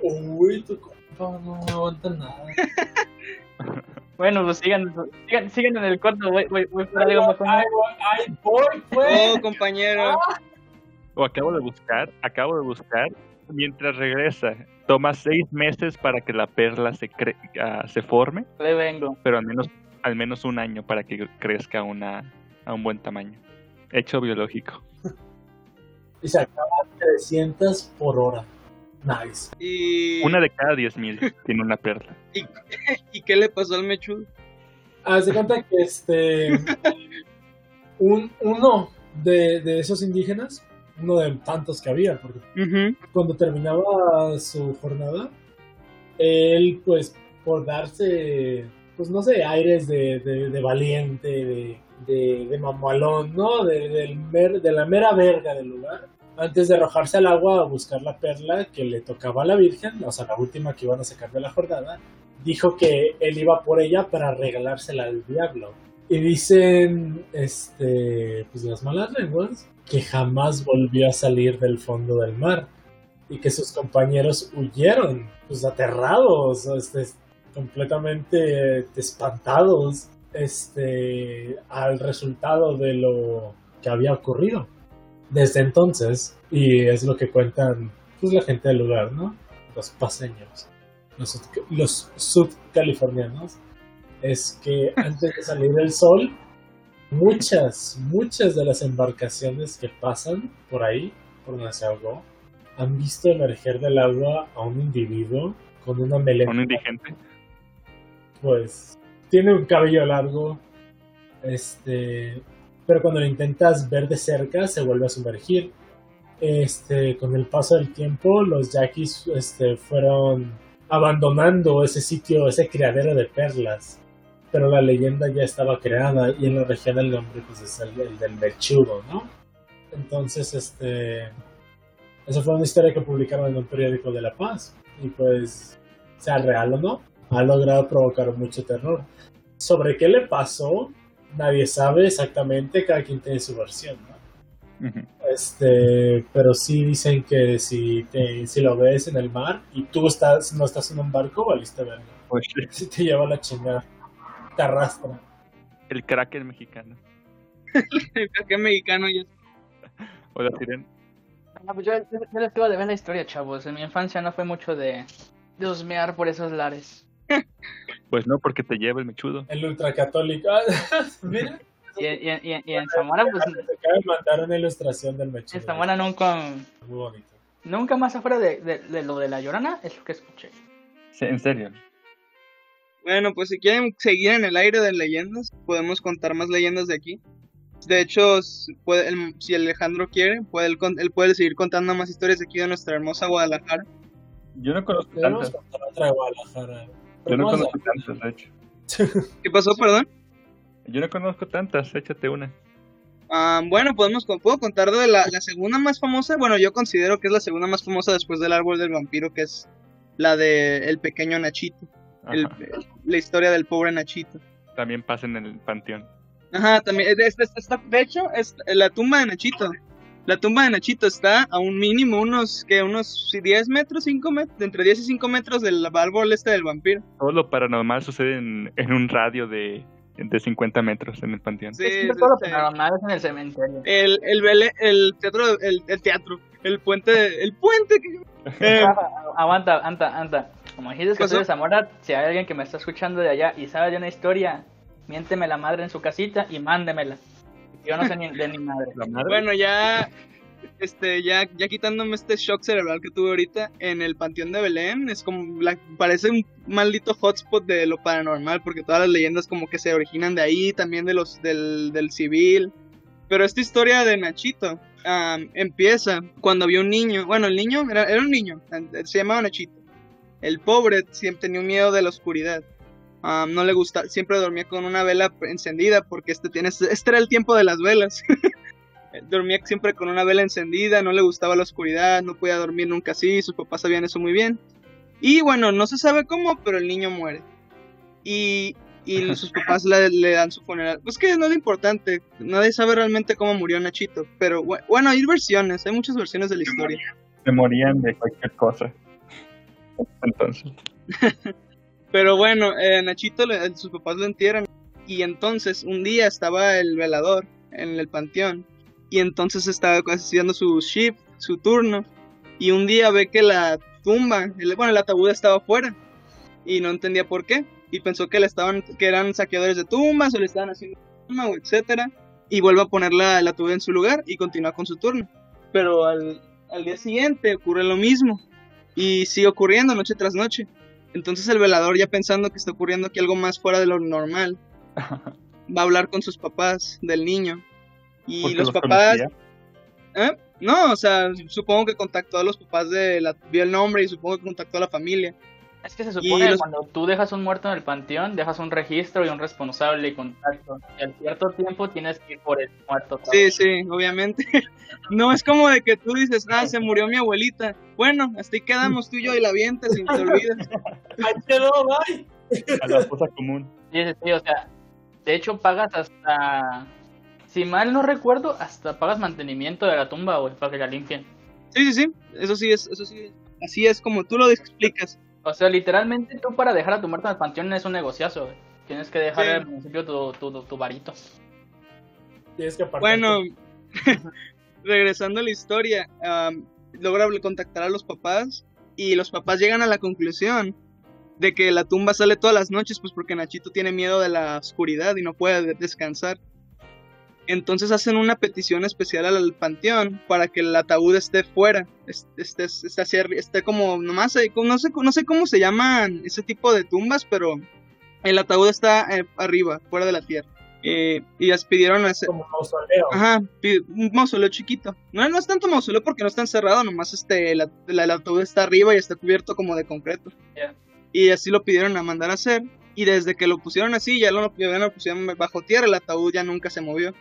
Speaker 1: Uy, tu compa no aguanta nada.
Speaker 4: Bueno, pues sigan, sigan, sigan en el corto, voy, voy, voy
Speaker 1: por algo más ay, voy, pues.
Speaker 2: Oh, compañero.
Speaker 3: O acabo de buscar, acabo de buscar, mientras regresa, toma seis meses para que la perla se, cre uh, se forme.
Speaker 4: Le vengo.
Speaker 3: Pero al menos al menos un año para que crezca una, a un buen tamaño. Hecho biológico.
Speaker 1: y se acaba 300 por hora. Nice.
Speaker 2: Y...
Speaker 3: Una de cada 10.000 tiene una perla.
Speaker 2: ¿Y, ¿Y, qué le pasó al mechudo?
Speaker 1: Haz de cuenta que este. un, uno de, de, esos indígenas, uno de tantos que había, porque cuando terminaba su jornada, él, pues, por darse pues no sé, aires de, de, valiente, de, de, de mamalón, ¿no? De, de la mera verga del lugar. Antes de arrojarse al agua a buscar la perla que le tocaba a la Virgen, o sea, la última que iban a sacar de la jornada, dijo que él iba por ella para regalársela al diablo. Y dicen, este, pues las malas lenguas, que jamás volvió a salir del fondo del mar y que sus compañeros huyeron, pues aterrados, este, completamente espantados este al resultado de lo que había ocurrido. Desde entonces, y es lo que cuentan pues, la gente del lugar, ¿no? Los paseños, los, los es que antes de salir el sol, muchas, muchas de las embarcaciones que pasan por ahí, por donde se ahogó, han visto emerger del agua a un individuo con una melena
Speaker 3: Un indigente.
Speaker 1: pues tiene un cabello largo, este, pero cuando lo intentas ver de cerca se vuelve a sumergir. Este, con el paso del tiempo, los yaquis este, fueron abandonando ese sitio, ese criadero de perlas. Pero la leyenda ya estaba creada y en la región el nombre pues, es el, el del mechudo, ¿no? Entonces, este, esa fue una historia que publicaron en un periódico de La Paz. Y pues, sea real o no, ha logrado provocar mucho terror. Sobre qué le pasó, nadie sabe exactamente, cada quien tiene su versión, ¿no? Este, pero sí dicen que si, te, si lo ves en el mar y tú estás, no estás en un barco, valiste verga.
Speaker 3: Pues,
Speaker 1: Si te lleva la chingada, te arrastra.
Speaker 3: el cracker mexicano.
Speaker 2: Creo que mexicano ya.
Speaker 3: O la sirena.
Speaker 4: Ah, pues yo, yo- les digo de ver la historia, chavos. En mi infancia no fue mucho de, de husmear por esos lares.
Speaker 3: Pues no, porque te lleva el mechudo.
Speaker 1: El ultracatólico. Mira,
Speaker 4: Y, y, y- y en Zamora, pues
Speaker 1: te acaba de mandar una ilustración del mechudo.
Speaker 4: en Zamora nunca,
Speaker 1: Muy bonito.
Speaker 4: nunca más afuera de, de, de lo de la llorona es lo que escuché.
Speaker 3: Sí, en serio.
Speaker 2: Bueno, pues si quieren seguir en el aire de leyendas, podemos contar más leyendas de aquí. De hecho, puede- el- si Alejandro quiere, puede él, con- él puede seguir contando más historias de aquí de nuestra hermosa Guadalajara.
Speaker 3: Yo no conozco tantas.
Speaker 1: contar otra de Guadalajara.
Speaker 3: Yo no conozco tantas, de hecho.
Speaker 2: ¿Qué pasó, perdón?
Speaker 3: Yo no conozco tantas, échate una.
Speaker 2: Ah, bueno, podemos, puedo contar de la, la segunda más famosa. Bueno, yo considero que es la segunda más famosa después del árbol del vampiro, que es la de el pequeño Nachito. El- la historia del pobre Nachito.
Speaker 3: También pasen en el panteón.
Speaker 2: Ajá, también. es- es- es- está- de hecho, es la tumba de Nachito. La tumba de Nachito está a un mínimo, unos, que unos 10 metros, 5 metros, entre 10 y 5 metros del árbol este del vampiro.
Speaker 3: Todo lo paranormal sucede en, en un radio de, de 50 metros en el panteón.
Speaker 2: Sí,
Speaker 4: Es que
Speaker 2: sí,
Speaker 4: todo lo
Speaker 2: sí.
Speaker 4: paranormal es en el cementerio.
Speaker 2: El, el, vele- el teatro, el, el teatro, el puente, el puente que... eh,
Speaker 4: Aguanta, anta, anta. Como dijiste que soy de Zamora, si hay alguien que me está escuchando de allá y sabe de una historia, miénteme la madre en su casita y mándemela. Yo no sé ni de ni madre.
Speaker 2: Bueno, ya, este, ya, ya quitándome este shock cerebral que tuve ahorita en el Panteón de Belén, es como, la, parece un maldito hotspot de lo paranormal, porque todas las leyendas como que se originan de ahí, también de los, del, del civil. Pero esta historia de Nachito empieza cuando había un niño, bueno, el niño era, era un niño, se llamaba Nachito. El pobre siempre tenía un miedo de la oscuridad. Am, no le gusta, siempre dormía con una vela encendida porque este, tiene, este era el tiempo de las velas. dormía siempre con una vela encendida, no le gustaba la oscuridad, no podía dormir nunca así, sus papás sabían eso muy bien. Y bueno, no se sabe cómo, pero el niño muere. Y, y sus papás le, le dan su funeral. Pues que no es lo importante, nadie sabe realmente cómo murió Nachito, pero bu- bueno, hay versiones, hay muchas versiones de la historia.
Speaker 3: Se morían de cualquier cosa. Entonces.
Speaker 2: Pero bueno, eh, Nachito, le- sus papás lo entierran. Y entonces, un día estaba el velador en el panteón. Y entonces estaba haciendo su shift, su turno. Y un día ve que la tumba, el- bueno, el ataúd estaba afuera. Y no entendía por qué. Y pensó que, le estaban, que eran saqueadores de tumbas o le estaban haciendo tumba o etcétera. Y vuelve a poner la, el ataúd en su lugar y continúa con su turno. Pero al, al día siguiente ocurre lo mismo. Y sigue ocurriendo noche tras noche. Entonces el velador, ya pensando que está ocurriendo aquí algo más fuera de lo normal, va a hablar con sus papás del niño. Y
Speaker 3: Porque
Speaker 2: los
Speaker 3: los
Speaker 2: papás... ¿Eh? No, o sea, supongo que contactó a los papás de la... Vio el nombre y supongo que contactó a la familia.
Speaker 4: Es que se supone
Speaker 2: los-
Speaker 4: que cuando tú dejas un muerto en el panteón, dejas un registro y un responsable y contacto. Y al cierto tiempo tienes que ir por el muerto.
Speaker 2: Sí, sí, obviamente. No es como de que tú dices, ah, se murió mi abuelita. Bueno, hasta ahí quedamos tú y yo y la avientas y te olvidas.
Speaker 1: Ahí quedó, bye.
Speaker 3: A la fosa común.
Speaker 4: Sí, sí, sí, o sea, de hecho pagas hasta, si mal no recuerdo, hasta pagas mantenimiento de la tumba, güey, para que la limpien.
Speaker 2: Sí, sí, sí, eso sí es, eso sí es. Así es como tú lo explicas.
Speaker 4: O sea, literalmente tú para dejar a tu muerto en el panteón es un negociazo, güey. Tienes que dejar
Speaker 2: Sí.
Speaker 4: al municipio tu, tu, tu, tu varito.
Speaker 1: Tienes que apartar
Speaker 2: Bueno, regresando a la historia, am, logra contactar a los papás y los papás llegan a la conclusión de que la tumba sale todas las noches, pues porque Nachito tiene miedo de la oscuridad y no puede de- descansar. Entonces hacen una petición especial al, panteón para que el ataúd esté fuera, es- esté, esté, hacia esté como nomás, no sé, no sé cómo se llaman ese tipo de tumbas, pero el ataúd está eh, arriba, fuera de la tierra. Eh, y las pidieron hacer,
Speaker 1: Como mausoleo.
Speaker 2: Ajá, un mausoleo chiquito. No, no es tanto mausoleo porque no está encerrado, nomás este, la- la- el ataúd está arriba y está cubierto como de concreto.
Speaker 4: Ya.
Speaker 2: Y así lo pidieron a mandar a hacer. Y desde que lo pusieron así, ya lo, ya lo pusieron bajo tierra, el ataúd ya nunca se movió.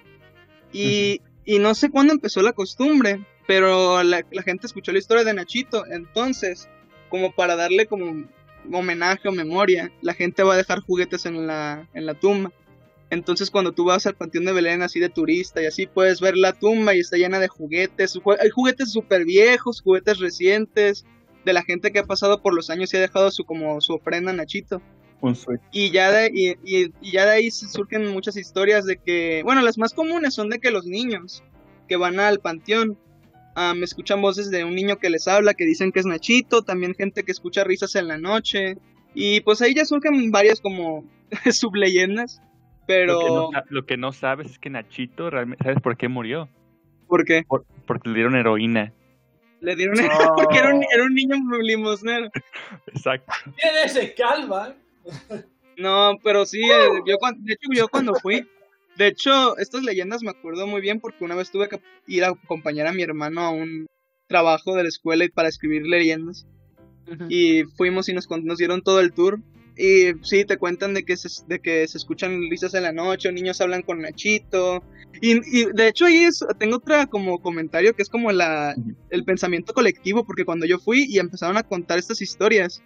Speaker 2: Y, y no sé cuándo empezó la costumbre, pero la, gente escuchó la historia de Nachito. Entonces, como para darle como homenaje o memoria, la gente va a dejar juguetes en la, en la tumba. Entonces cuando tú vas al Panteón de Belén así de turista y así puedes ver la tumba y está llena de juguetes. Hay juguetes súper viejos, juguetes recientes, de la gente que ha pasado por los años y ha dejado su como su ofrenda a Nachito. Y ya de, y, y- y ya de ahí surgen muchas historias de que, bueno, las más comunes son de que los niños que van al panteón me escuchan voces de un niño que les habla, que dicen que es Nachito, también gente que escucha risas en la noche. Y pues ahí ya surgen varias como subleyendas. Pero,
Speaker 3: Lo, que no, sa- lo que no sabes es que Nachito, realmente, ¿sabes por qué murió?
Speaker 2: ¿por qué?
Speaker 3: Por- porque le dieron heroína.
Speaker 2: Le dieron
Speaker 4: No.
Speaker 2: porque era un, era un niño limosnero.
Speaker 3: Exacto.
Speaker 1: Tiene ese calva.
Speaker 2: No, pero sí, eh, yo cuan- de hecho yo cuando fui, de hecho estas leyendas me acuerdo muy bien porque una vez tuve que ir a acompañar a mi hermano a un trabajo de la escuela y para escribir leyendas. Y fuimos y nos, dieron todo el tour. Y sí te cuentan de que se, de que se escuchan risas en la noche o niños hablan con Nachito. Y, y de hecho ahí es- tengo otra como comentario que es como la el pensamiento colectivo porque cuando yo fui y empezaron a contar estas historias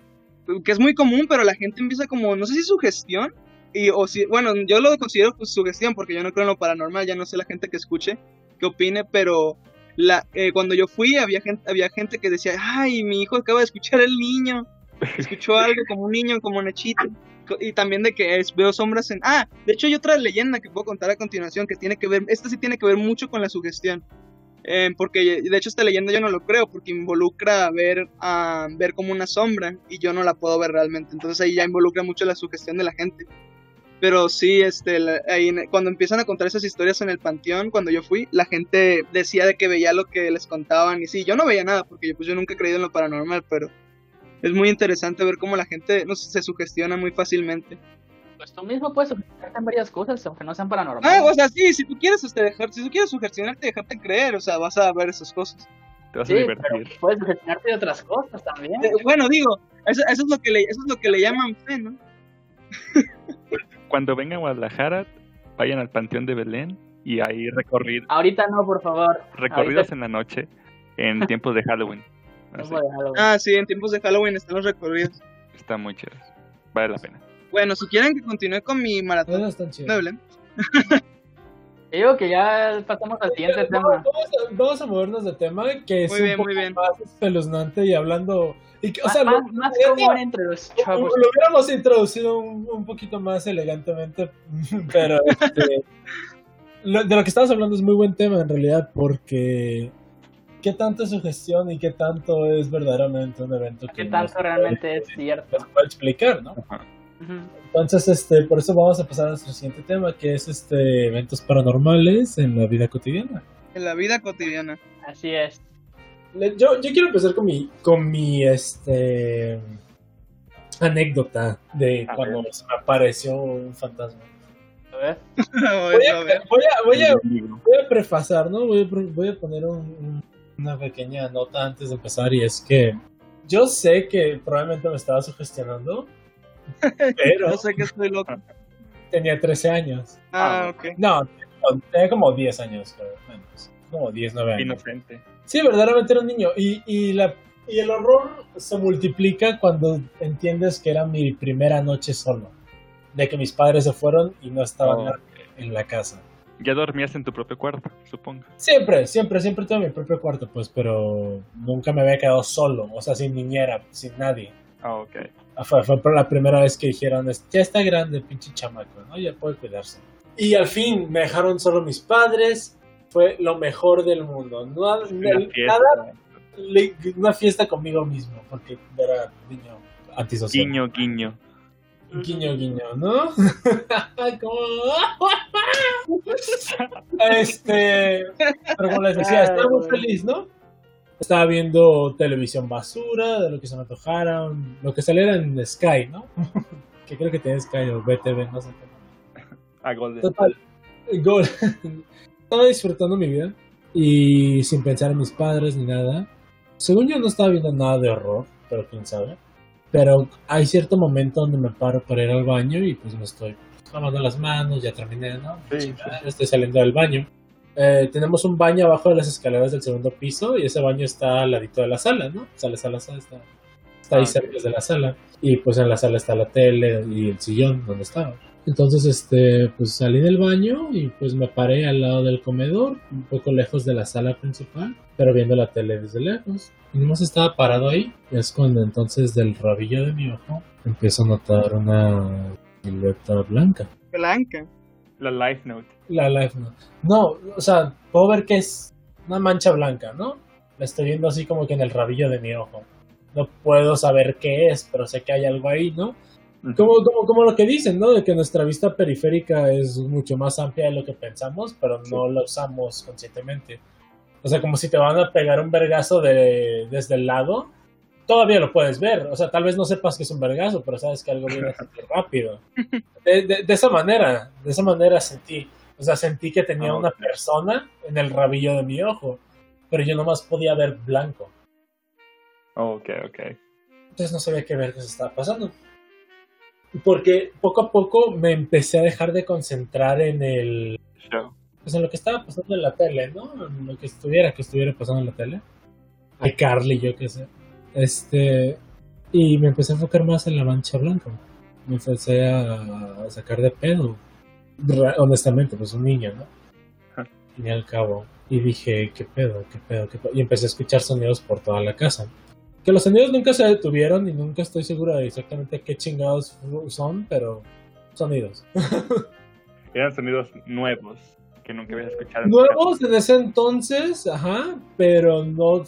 Speaker 2: que es muy común, pero la gente empieza como, no sé si sugestión, y, o si, bueno, yo lo considero pues, sugestión porque yo no creo en lo paranormal, ya no sé la gente que escuche, que opine, pero la, eh, cuando yo fui había gente, había gente que decía, ay, mi hijo acaba de escuchar el niño, escuchó algo como un niño, como Nachito, Co- y también de que es, veo sombras en... Ah, de hecho hay otra leyenda que puedo contar a continuación que tiene que ver, esta sí tiene que ver mucho con la sugestión. Eh, porque de hecho esta leyenda yo no lo creo porque involucra ver ver como una sombra y yo no la puedo ver realmente. Entonces ahí ya involucra mucho la sugestión de la gente. Pero sí este ahí cuando empiezan a contar esas historias en el panteón cuando yo fui la gente decía de que veía lo que les contaban y sí yo no veía nada porque yo, pues yo nunca he creído en lo paranormal pero es muy interesante ver cómo la gente no se sugestiona muy fácilmente
Speaker 4: Pues tú mismo puedes sugestionarte en varias cosas, aunque no sean paranormales.
Speaker 2: ah o sea sí si tú quieres este, dejar si tú quieres sugestionarte dejarte creer o sea vas a ver esas cosas
Speaker 3: Te vas
Speaker 4: Sí,
Speaker 3: a
Speaker 4: pero
Speaker 3: divertir.
Speaker 4: puedes sugestionarte de otras cosas también.
Speaker 2: Eh, bueno, digo, eso, eso es lo que le, eso es lo que le llaman fe, ¿no?
Speaker 3: Cuando vengan a Guadalajara, vayan al Panteón de Belén y ahí recorrir,
Speaker 4: Ahorita no, por favor.
Speaker 3: recorridos
Speaker 4: Ahorita
Speaker 3: en la noche en tiempos de Halloween. Así.
Speaker 2: Ah, sí, en tiempos de Halloween están los recorridos.
Speaker 3: está muy chido. Vale la pena.
Speaker 2: Bueno, si quieren que continúe con mi maratón de
Speaker 1: chidos.
Speaker 2: Belén.
Speaker 4: Digo que ya pasamos al siguiente tema.
Speaker 1: Vamos a, vamos a movernos de tema que es
Speaker 2: Muy
Speaker 1: un
Speaker 2: bien,
Speaker 1: poco
Speaker 2: muy bien.
Speaker 1: más espeluznante y hablando. Y que, o
Speaker 4: Más,
Speaker 1: sea, lo,
Speaker 4: más, más común entre los
Speaker 1: lo-
Speaker 4: chavos.
Speaker 1: lo hubiéramos introducido un, un poquito más elegantemente, pero este, lo- de lo que estamos hablando es muy buen tema en realidad, porque qué tanto es sugestión y qué tanto es verdaderamente un evento que
Speaker 4: ¿Qué
Speaker 1: nos
Speaker 4: tanto realmente es cierto?
Speaker 1: puede explicar, ¿no?
Speaker 3: Ajá.
Speaker 1: Entonces, este, por eso vamos a pasar a nuestro siguiente tema, que es este eventos paranormales en la vida cotidiana.
Speaker 2: En la vida cotidiana.
Speaker 4: Así es.
Speaker 1: Le- Yo, yo quiero empezar con mi, con mi este anécdota de
Speaker 3: A
Speaker 1: cuando se me apareció un fantasma.
Speaker 4: A ver.
Speaker 1: Voy a, voy a, voy a, voy a prefasar, ¿no? Voy a, voy a poner un- una pequeña nota antes de empezar y es que yo sé que probablemente me estaba sugestionando, pero
Speaker 2: No sé que estoy loco.
Speaker 1: tenía 13 años.
Speaker 2: Ah,
Speaker 3: Ah,
Speaker 2: ok.
Speaker 1: No, tenía como 10 años, creo, menos. Como 10, 9 años.
Speaker 3: Inocente.
Speaker 1: Sí, verdaderamente era un niño. Y, y, la, y el horror se multiplica cuando entiendes que era mi primera noche solo. De que mis padres se fueron y no estaban
Speaker 3: Oh.
Speaker 1: en la casa.
Speaker 3: Ya dormías en tu propio cuarto, supongo.
Speaker 1: Siempre, siempre, siempre tuve mi propio cuarto, pues, pero nunca me había quedado solo. O sea, sin niñera, sin nadie.
Speaker 3: Ah, ok.
Speaker 1: Ah, Fue, fue por la primera vez que dijeron, "Es- ya está grande, pinche chamaco, ¿no? Ya puede cuidarse. Y al fin me dejaron solo mis padres fue lo mejor del mundo. No,
Speaker 3: Una
Speaker 1: nada, le- una fiesta conmigo mismo, porque era niño antisocial.
Speaker 3: Guiño, guiño.
Speaker 1: Guiño, guiño, ¿no? Como- este, pero como les decía, estaba muy feliz, ¿no? Estaba viendo televisión basura, de lo que se me antojara, lo que saliera en Sky, ¿no? que creo que tiene Sky o BTV, no sé.
Speaker 3: A Golden.
Speaker 1: Total, gol. Estaba disfrutando mi vida y sin pensar en mis padres ni nada. Según yo no estaba viendo nada de horror, pero quién sabe. Pero hay cierto momento donde me paro para ir al baño y pues me estoy lavando las manos, ya terminé, ¿no?
Speaker 3: Sí, sí.
Speaker 1: Estoy saliendo del baño. Eh, tenemos un baño abajo de las escaleras del segundo piso y ese baño está al ladito de la sala, ¿no? Sales a la sala, está, está ahí
Speaker 3: Ah,
Speaker 1: cerca de la sala. Y pues en la sala está la tele y el sillón donde estaba. Entonces, este, pues salí del baño y pues me paré al lado del comedor, un poco lejos de la sala principal, pero viendo la tele desde lejos. Y nomás estaba parado ahí. Y es cuando entonces del rabillo de mi ojo empiezo a notar una silueta blanca.
Speaker 2: Blanca.
Speaker 3: La Life Note.
Speaker 1: La life no. No, o sea, puedo ver que es una mancha blanca, ¿no? La estoy viendo así como que en el rabillo de mi ojo. No puedo saber qué es, pero sé que hay algo ahí, ¿no? Como, como, como lo que dicen, ¿no? De que nuestra vista periférica es mucho más amplia de lo que pensamos, pero no la usamos conscientemente. O sea, como si te van a pegar un vergazo de, desde el lado, todavía lo puedes ver. O sea, tal vez no sepas que es un vergazo, pero sabes que algo viene rápido. De, de- de esa manera, de esa manera sentí. O sea, sentí que tenía
Speaker 3: Ah,
Speaker 1: una persona en el rabillo de mi ojo, pero yo nomás podía ver blanco.
Speaker 3: Ok, ok.
Speaker 1: Entonces no sabía qué ver qué se estaba pasando. Porque poco a poco me empecé a dejar de concentrar en el.
Speaker 3: Show.
Speaker 1: Pues en lo que estaba pasando en la tele, ¿no? En lo que estuviera, que estuviera pasando en la tele. Ay, Carly, yo qué sé. Este. Y me empecé a enfocar más en la mancha blanca. Me empecé a, sacar de pedo. Honestamente, pues un niño, ¿no?
Speaker 3: Ajá.
Speaker 1: Y al cabo. Y dije, ¿qué pedo? ¿Qué pedo? ¿Qué pedo? Y empecé a escuchar sonidos por toda la casa. Que los sonidos nunca se detuvieron y nunca estoy seguro de exactamente qué chingados son, pero sonidos.
Speaker 3: Eran sonidos nuevos que nunca habías escuchado.
Speaker 1: Nuevos en ese entonces, ajá, pero no, o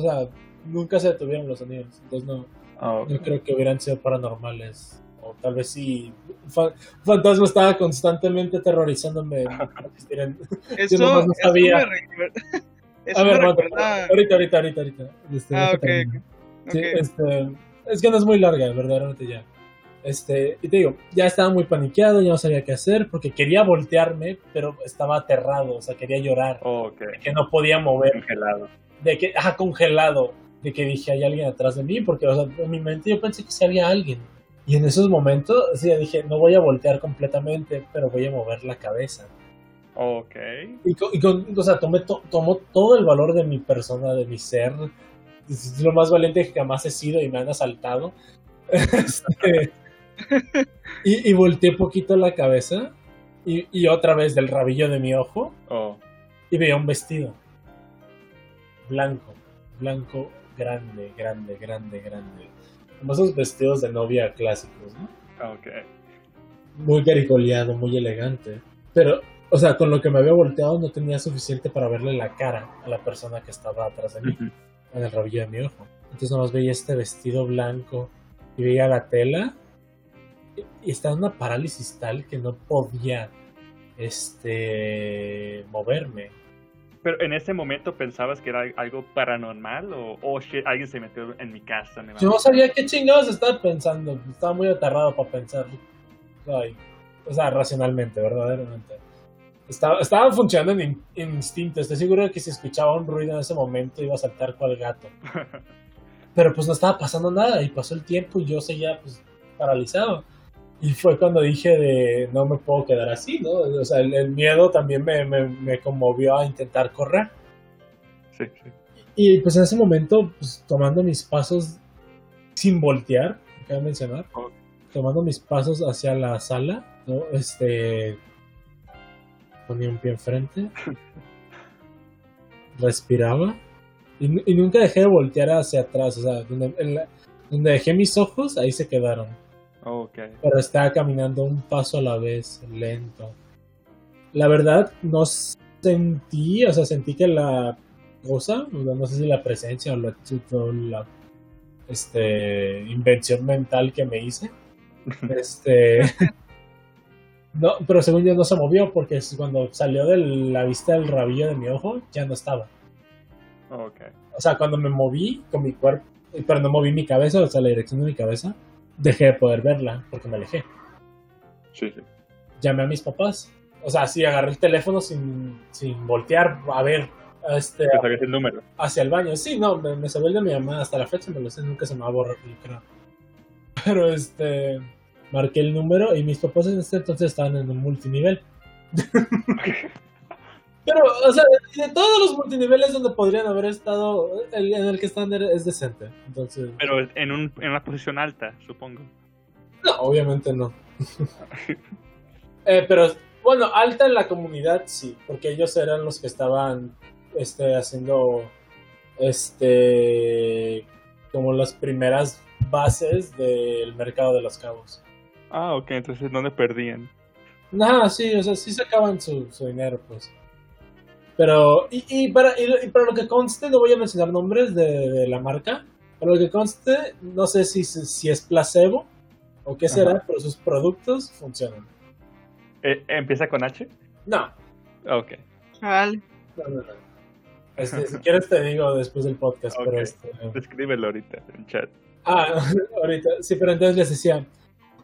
Speaker 1: sea, nunca se detuvieron los sonidos. Entonces no,
Speaker 3: Oh,
Speaker 1: no creo que hubieran sido paranormales. O tal vez sí. Un fa- un fantasma estaba constantemente aterrorizándome.
Speaker 2: Eso,
Speaker 1: no
Speaker 2: eso
Speaker 1: sabía.
Speaker 2: me recuerda. Eso
Speaker 1: A ver,
Speaker 2: recuerda.
Speaker 1: ahorita, ahorita, ahorita, ahorita. Este,
Speaker 2: Ah.
Speaker 1: Sí, este, es que no es muy larga, verdaderamente ya. Este, y te digo, ya estaba muy paniqueado, ya no sabía qué hacer, porque quería voltearme, pero estaba aterrado, o sea, quería llorar,
Speaker 3: Oh, ok.
Speaker 1: que no podía mover,
Speaker 3: Congelado.
Speaker 1: de que, ajá, congelado, de que dije, hay alguien atrás de mí, porque, o sea, en mi mente yo pensé que sí había alguien. Y en esos momentos, sí, dije, no voy a voltear completamente, pero voy a mover la cabeza.
Speaker 3: Ok.
Speaker 1: Y, con, y con- o sea, tomé to- tomó todo el valor de mi persona, de mi ser. Es lo más valiente que jamás he sido y me han asaltado. Este, y, y volteé poquito la cabeza y, y otra vez del rabillo de mi ojo
Speaker 3: Oh,
Speaker 1: y veía un vestido. Blanco, blanco, grande, grande, grande, grande. Como esos vestidos de novia clásicos, ¿no?
Speaker 3: ok.
Speaker 1: muy garigoleado, muy elegante. Pero, o sea, con lo que me había volteado no tenía suficiente para verle la cara a la persona que estaba atrás de mí, en el rabillo de mi ojo. Entonces nomás veía este vestido blanco y veía la tela y, y estaba en una parálisis tal que no podía este moverme.
Speaker 3: Pero en ese momento pensabas que era algo paranormal o, oh shit, alguien se metió en mi casa. me
Speaker 1: Yo no sabía qué chingados estaba pensando, estaba muy aterrado para pensar. Ay, o sea, racionalmente, verdaderamente. Estaba, estaba funcionando en in- instinto. Estoy seguro de que si escuchaba un ruido en ese momento iba a saltar cual gato. Pero pues no estaba pasando nada y pasó el tiempo y yo seguía pues paralizado. Y fue cuando dije de no me puedo quedar así, ¿no? O sea, el, el miedo también me, me, me conmovió a intentar correr.
Speaker 3: Sí, sí.
Speaker 1: Y pues en ese momento, pues tomando mis pasos sin voltear, cabe mencionar,
Speaker 3: Ok.
Speaker 1: tomando mis pasos hacia la sala, ¿no? Este. Ponía un pie enfrente, respiraba y, nu- y nunca dejé de voltear hacia atrás, o sea, donde, en la- donde dejé mis ojos, ahí se quedaron. Pero estaba caminando un paso a la vez, lento. La verdad, no sentí, o sea, sentí que la cosa, no sé si la presencia o la, la este, invención mental que me hice, este, no, pero según yo no se movió porque cuando salió de la vista del rabillo de mi ojo, ya no estaba.
Speaker 3: Ok.
Speaker 1: O sea, cuando me moví con mi cuerpo, pero no moví mi cabeza, o sea, la dirección de mi cabeza, dejé de poder verla porque me alejé.
Speaker 3: Sí, sí.
Speaker 1: Llamé a mis papás. O sea, sí, agarré el teléfono sin, sin voltear a ver este,
Speaker 3: el número.
Speaker 1: hacia el baño. Sí, no, me, me el de mi mamá hasta la fecha, me lo sé, nunca se me va a borrar, creo. Pero este, marqué el número y mis papás en este entonces estaban en un multinivel. Pero, o sea, de todos los multiniveles donde podrían haber estado, el en el que están es decente. Entonces,
Speaker 3: Pero en, un, en una posición alta, supongo.
Speaker 1: no, obviamente no. Eh, pero, bueno, alta en la comunidad sí, porque ellos eran los que estaban este, haciendo este como las primeras bases del mercado de los cabos.
Speaker 3: Ah, ok, entonces ¿dónde perdían?
Speaker 1: Nah, sí, o sea, sí sacaban su, su dinero, pues. Pero, y, y para, y, y para lo que conste, no voy a mencionar nombres de, de la marca. Para lo que conste, no sé si, si es placebo o qué será,
Speaker 3: Ajá.
Speaker 1: pero sus productos funcionan.
Speaker 3: Eh, ¿Empieza con H?
Speaker 1: No,
Speaker 3: Ok.
Speaker 2: Vale.
Speaker 1: no, no, no. Este, si quieres te digo después del podcast,
Speaker 3: Ok.
Speaker 1: pero este...
Speaker 3: Escríbelo ahorita en chat.
Speaker 1: Ah, ahorita, sí, pero entonces les decía,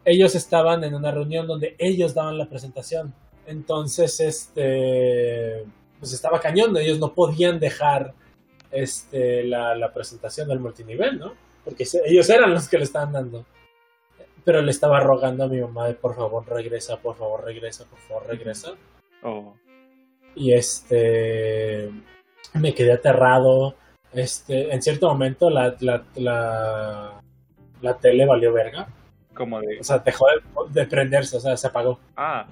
Speaker 1: ellos estaban en una reunión donde ellos daban la presentación. Entonces, este, pues estaba cañón, ellos no podían dejar este, la, la presentación del multinivel, ¿no? Porque se- ellos eran los que le estaban dando. Pero le estaba rogando a mi mamá de por favor regresa, por favor regresa, por favor regresa.
Speaker 3: Oh.
Speaker 1: Y este me quedé aterrado. Este, en cierto momento la, la, la, la tele valió verga.
Speaker 3: Como de.
Speaker 1: O sea, dejó de, de prenderse, o sea, se apagó.
Speaker 3: Ah.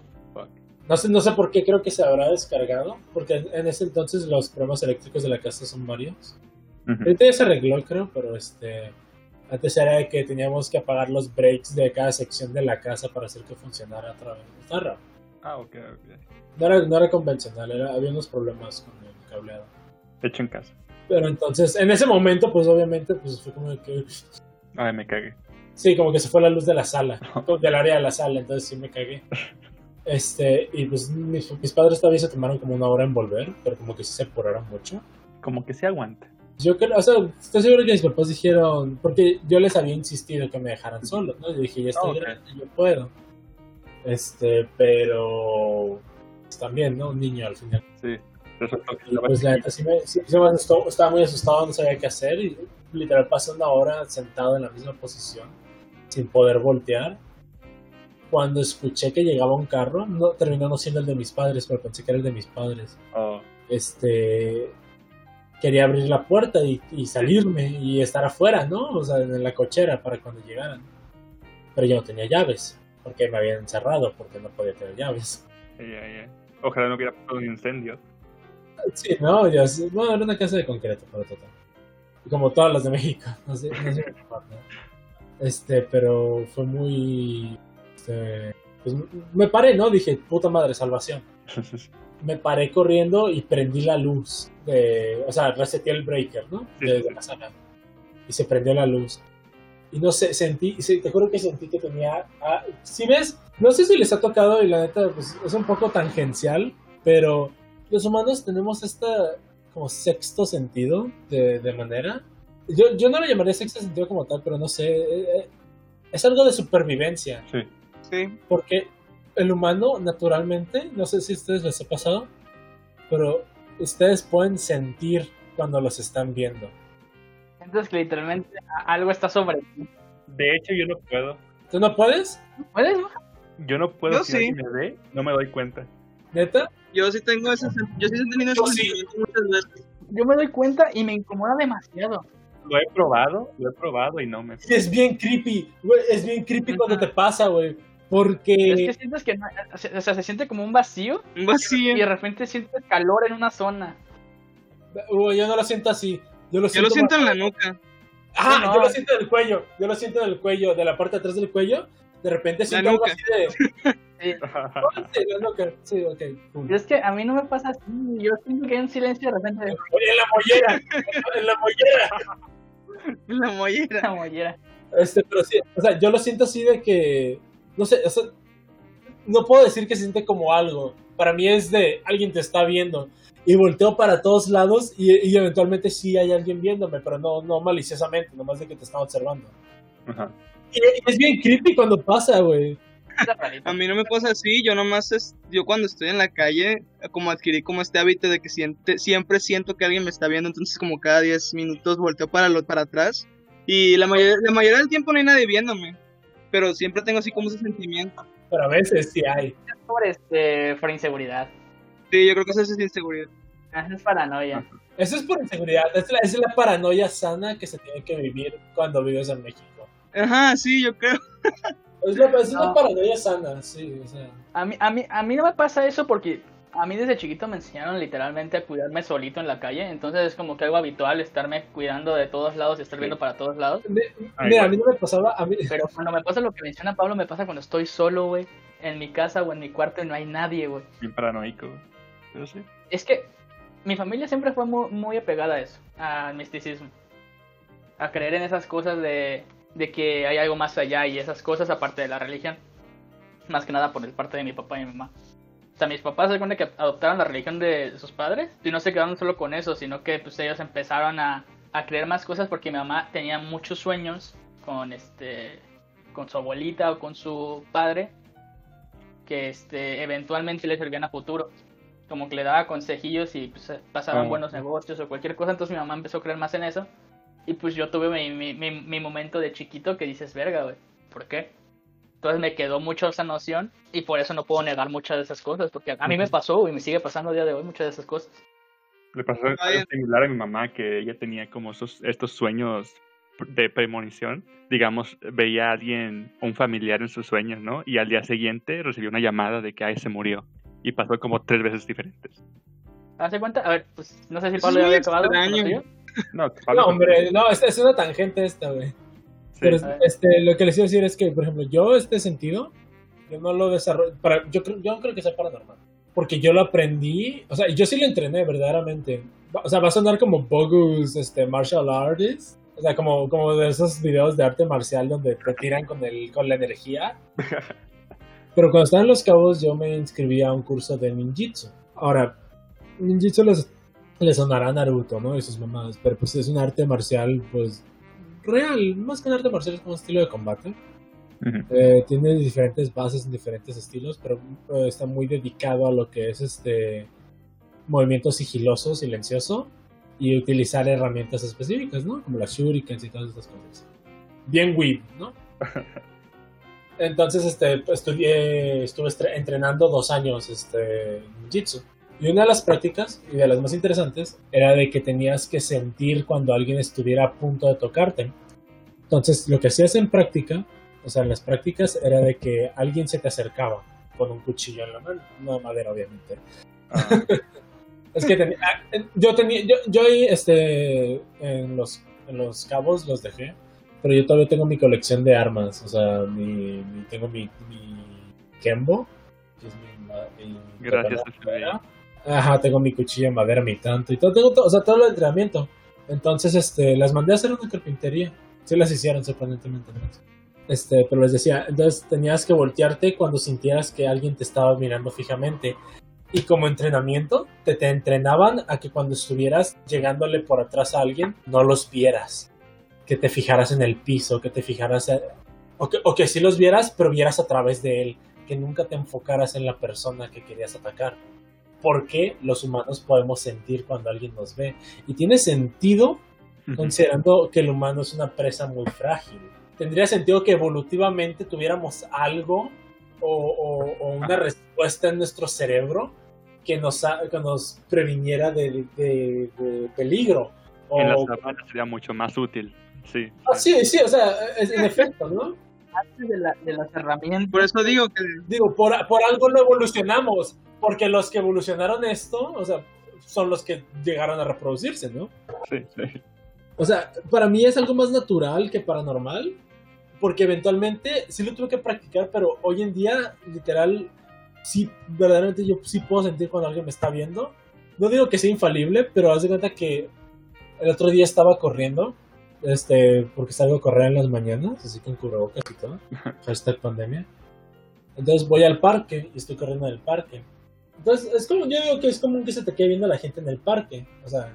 Speaker 1: No sé, no sé por qué creo que se habrá descargado, porque en, ese entonces los problemas eléctricos de la casa son varios.
Speaker 3: Ujú.
Speaker 1: Ahorita ya se arregló, creo, pero este antes era de que teníamos que apagar los breaks de cada sección de la casa para hacer que funcionara otra vez. Está raro.
Speaker 3: Ah, ok, ok.
Speaker 1: No era, no era convencional, era, había unos problemas con el cableado.
Speaker 3: Hecho en casa.
Speaker 1: Pero entonces, en ese momento, pues obviamente, pues fue como que.
Speaker 3: Ay, me cagué.
Speaker 1: Sí, como que se fue la luz de la sala, del área de la sala, entonces sí me cagué. Este, y pues mis, mis padres todavía se tomaron como una hora en volver, pero como que sí se apuraron mucho.
Speaker 3: Como que se aguanta.
Speaker 1: Yo creo, o sea, estoy seguro que mis papás dijeron, porque yo les había insistido que me dejaran solo, ¿no? Y dije, ya estoy
Speaker 3: Ah,
Speaker 1: grande, yo puedo. Este, pero pues, también, ¿no? Un niño al final.
Speaker 3: Sí.
Speaker 1: Y pues la neta sí me, sí- sí me asustó, estaba muy asustado, no sabía qué hacer y literal pasé una hora sentado en la misma posición sin poder voltear. Cuando escuché que llegaba un carro, no terminó no siendo el de mis padres, pero pensé que era el de mis padres.
Speaker 3: Oh,
Speaker 1: Este quería abrir la puerta y, y salirme y estar afuera, ¿no? O sea, en la cochera para cuando llegaran. Pero yo no tenía llaves, porque me habían encerrado, porque no podía tener llaves.
Speaker 3: Ojalá no hubiera pasado un incendio.
Speaker 1: Sí, no, sé. Bueno, era una casa de concreto, pero total. Como todas las de México. No sé, no sé. Este, pero fue muy. Este, pues me paré, ¿no? Dije, puta madre, salvación. Me paré corriendo y prendí la luz. De, o sea, reseteé el breaker, ¿no? De, de la sala. Y se prendió la luz. Y no sé, sentí, sí, te juro que sentí que tenía. Ah, si ves, no sé si les ha tocado y la neta, pues es un poco tangencial, pero los humanos tenemos esta como sexto sentido de, de manera. Yo, yo no lo llamaría sexto sentido como tal, pero no sé. eh, eh, Es algo de supervivencia.
Speaker 3: Sí.
Speaker 2: Sí.
Speaker 1: Porque el humano, naturalmente, no sé si a ustedes les ha pasado, pero ustedes pueden sentir cuando los están viendo.
Speaker 4: Entonces que literalmente algo está sobre ti.
Speaker 3: De hecho, yo no puedo.
Speaker 1: ¿Tú no puedes?
Speaker 4: ¿Puedes?
Speaker 3: Yo no puedo
Speaker 2: Yo
Speaker 3: si
Speaker 2: sí.
Speaker 3: me ve, no me doy cuenta.
Speaker 1: ¿Neta?
Speaker 2: Yo sí tengo ese yo sí he tenido ese
Speaker 1: sí.
Speaker 2: sentimiento muchas veces.
Speaker 4: Yo me doy cuenta y me incomoda demasiado.
Speaker 3: Lo he probado, lo he probado y no me.
Speaker 1: Es bien creepy, güey, es bien creepy cuando te pasa, güey. Porque...
Speaker 4: Es que sientes que no, o sea, se siente como un vacío
Speaker 2: Un
Speaker 4: y
Speaker 2: vacío.
Speaker 4: de repente sientes calor en una zona.
Speaker 1: Uy, yo no lo siento así. Yo lo
Speaker 2: Yo
Speaker 1: siento,
Speaker 2: lo siento en la nuca.
Speaker 1: Ah,
Speaker 4: Yo no.
Speaker 1: yo lo siento en el cuello. Yo lo siento en el cuello, de la parte de atrás del cuello. de repente siento algo así de...
Speaker 4: Sí.
Speaker 1: "Sí, la nuca". Sí, ok, cool.
Speaker 4: Y es que a mí no me pasa así. Yo siento que hay un silencio de repente de
Speaker 1: Oye, en la mollera, en la mollera.
Speaker 2: La mollera.
Speaker 4: la mollera.
Speaker 1: Este, pero sí, o sea, yo lo siento así de que, no sé, o sea, no puedo decir que se siente como algo. Para mí es de alguien te está viendo y volteo para todos lados y, y eventualmente sí hay alguien viéndome, pero no, no maliciosamente, nomás de que te están observando.
Speaker 3: Ajá.
Speaker 1: Y, y es bien creepy cuando pasa, güey.
Speaker 2: A mí no me pasa así, yo nomás, es, yo cuando estoy en la calle, como adquirí como este hábito de que siente, siempre siento que alguien me está viendo, entonces como cada 10 minutos volteo para, lo, para atrás y la mayoría, la mayoría del tiempo no hay nadie viéndome, pero siempre tengo así como ese sentimiento.
Speaker 1: Pero a veces sí hay.
Speaker 4: Por, este, por inseguridad.
Speaker 2: Sí, yo creo que eso es inseguridad.
Speaker 4: Ah, Es paranoia.
Speaker 1: Eso es por inseguridad. Es la, es la paranoia sana que se tiene que vivir cuando vives en México.
Speaker 2: Ajá, sí, yo creo.
Speaker 1: Es, la, es una
Speaker 4: No.
Speaker 1: paranoia sana, sí. O sea.
Speaker 4: A mí, a, mí, a mí no me pasa eso porque a mí desde chiquito me enseñaron literalmente a cuidarme solito en la calle. Entonces es como que algo habitual estarme cuidando de todos lados y estar
Speaker 3: Sí.
Speaker 4: viendo para todos lados.
Speaker 1: de-
Speaker 3: Ay,
Speaker 1: mira, a mí no me pasaba. A mí,
Speaker 4: Pero cuando me pasa lo que menciona Pablo, me pasa cuando estoy solo, güey. En mi casa o en mi cuarto y no hay nadie, güey.
Speaker 3: Bien paranoico. Pero sí.
Speaker 4: Es que mi familia siempre fue muy, muy apegada a eso, al misticismo. A creer en esas cosas de, de que hay algo más allá y esas cosas aparte de la religión. Más que nada por el parte de mi papá y mi mamá. O sea, mis papás se cuenta que adoptaron la religión de sus padres y no se quedaron solo con eso, sino que pues ellos empezaron a, a creer más cosas porque mi mamá tenía muchos sueños con este con su abuelita o con su padre que este eventualmente le servían a futuro. Como que le daba consejillos y pues, pasaban buenos negocios o cualquier cosa entonces mi mamá empezó a creer más en eso. Y pues yo tuve mi, mi, mi, mi momento de chiquito que dices verga güey ¿por qué? Entonces me quedó mucho esa noción y por eso no puedo negar muchas de esas cosas porque a mí me pasó y me sigue pasando a día de hoy muchas de esas cosas
Speaker 3: Le pasó algo similar a mi mamá, que ella tenía como esos, estos sueños de premonición. Digamos, veía a alguien, un familiar en sus sueños, ¿no? Y al día siguiente recibió una llamada de que ay, se murió. Y pasó como tres veces diferentes.
Speaker 4: ¿Hace cuenta? A ver, pues no sé si Pablo ya había acabado.
Speaker 3: No,
Speaker 1: no, hombre, no, es, es una tangente esta, güey. Pero este, lo que les iba a decir es que, por ejemplo, yo este sentido, yo no lo desarrollo, para, yo, creo, yo no creo que sea paranormal. Porque yo lo aprendí, o sea, yo sí lo entrené verdaderamente. O sea, va a sonar como Bogus, este, martial artist. O sea, como, como de esos videos de arte marcial donde te tiran con, el, con la energía. Pero cuando estaba en Los Cabos, yo me inscribí a un curso de ninjitsu. Ahora, ninjitsu les, les sonará a Naruto, ¿no? Y sus mamás. Pero pues es un arte marcial, pues, real. Más que un arte marcial, es como un estilo de combate. Eh, tiene diferentes bases en diferentes estilos, pero eh, está muy dedicado a lo que es este movimiento sigiloso, silencioso y utilizar herramientas específicas, ¿no? Como las shurikens y todas estas cosas. Bien weeb, ¿no? Entonces, este, pues, estudié, estuve entrenando dos años, este, jitsu. Y una de las prácticas, y de las más interesantes, era de que tenías que sentir cuando alguien estuviera a punto de tocarte. Entonces, lo que hacías en práctica o sea, en las prácticas era de que alguien se te acercaba con un cuchillo en la mano, no de madera, obviamente.
Speaker 3: Ah,
Speaker 1: Es que tenía- ah, yo tenía, yo, yo ahí, este, en los, en los cabos los dejé, pero yo todavía tengo mi colección de armas, o sea, mi, mi- tengo mi, mi Kembo, que es mi, mi-
Speaker 3: gracias,
Speaker 1: mi-
Speaker 3: FBI.
Speaker 1: Ajá, tengo mi cuchillo de madera, mi tanto y todo, tengo todo, o sea, todo el entrenamiento. Entonces, este, las mandé a hacer una carpintería. Sí las hicieron, sorprendentemente. Este, pero les decía, entonces tenías que voltearte cuando sintieras que alguien te estaba mirando fijamente. Y como entrenamiento, te, te entrenaban a que cuando estuvieras llegándole por atrás a alguien, no los vieras. Que te fijaras en el piso, que te fijaras... eh, o, que, o que sí los vieras, pero vieras a través de él. Que nunca te enfocaras en la persona que querías atacar porque los humanos podemos sentir cuando alguien nos ve. Y tiene sentido considerando que el humano es una presa muy frágil. Tendría sentido que evolutivamente tuviéramos algo o, o- o una respuesta en nuestro cerebro que nos, que nos previniera de, de- de peligro. O,
Speaker 3: En la sabana sería mucho más útil. Sí.
Speaker 1: Ah, sí, sí, o sea, es- en efecto, ¿no?
Speaker 4: Antes de, la- de las herramientas.
Speaker 2: Por eso digo que
Speaker 1: Digo, por, por algo no evolucionamos, porque los que evolucionaron esto, o sea, son los que llegaron a reproducirse, ¿no?
Speaker 3: Sí, sí.
Speaker 1: O sea, para mí es algo más natural que paranormal, porque eventualmente sí lo tuve que practicar, pero hoy en día, literal, sí, verdaderamente yo sí puedo sentir cuando alguien me está viendo. No digo que sea infalible, pero haz de cuenta que el otro día estaba corriendo, este, porque salgo a correr en las mañanas, así con cubrebocas y todo, hashtag pandemia. Entonces voy al parque y estoy corriendo en el parque. Entonces, es como, yo digo que es común que se te quede viendo a la gente en el parque, o sea...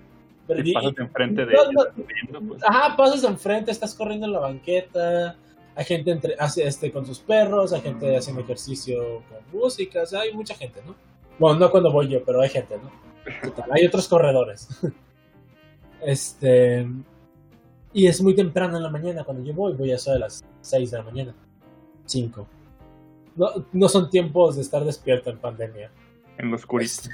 Speaker 1: Perdí-
Speaker 3: pasas enfrente de
Speaker 1: No,
Speaker 3: ellos,
Speaker 1: no.
Speaker 3: viendo, pues,
Speaker 1: Ajá, pasas enfrente, estás corriendo en la banqueta, hay gente entre, hace, este, con sus perros, hay gente haciendo ejercicio con música, o sea, hay mucha gente, ¿no? Bueno, no cuando voy yo, pero hay gente, ¿no? Total, hay otros corredores. Este. Y es muy temprano en la mañana cuando yo voy, voy a eso de las 6 de la mañana. 5. No, no son tiempos de estar despierto en pandemia
Speaker 3: en los oscurito.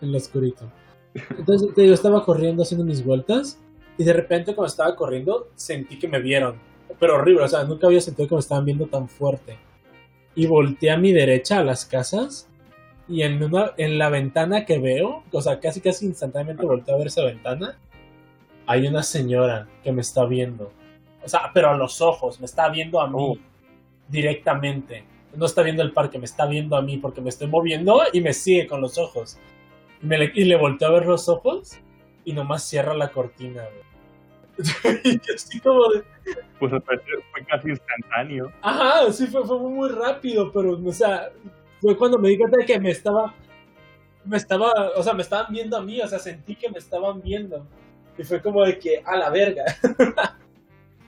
Speaker 1: en lo oscurito. Entonces, te digo, estaba corriendo haciendo mis vueltas y de repente cuando estaba corriendo sentí que me vieron. Pero horrible, o sea, nunca había sentido que me estaban viendo tan fuerte. Y volteé a mi derecha a las casas y en, una, en la ventana que veo, o sea, casi casi instantáneamente volteé a ver esa ventana, hay una señora que me está viendo. O sea, pero a los ojos, me está viendo a mí
Speaker 3: Oh.
Speaker 1: directamente. No está viendo el parque, me está viendo a mí porque me estoy moviendo y me sigue con los ojos. Y, me le, y le volteo a ver los ojos y nomás cierra la cortina, güey. y yo así como de...
Speaker 3: Pues fue, fue casi instantáneo.
Speaker 1: Ajá, sí, fue, fue muy rápido, pero, o sea, fue cuando me di cuenta de que me estaba... Me estaba, o sea, me estaban viendo a mí, o sea, sentí que me estaban viendo. Y fue como de que, a la verga.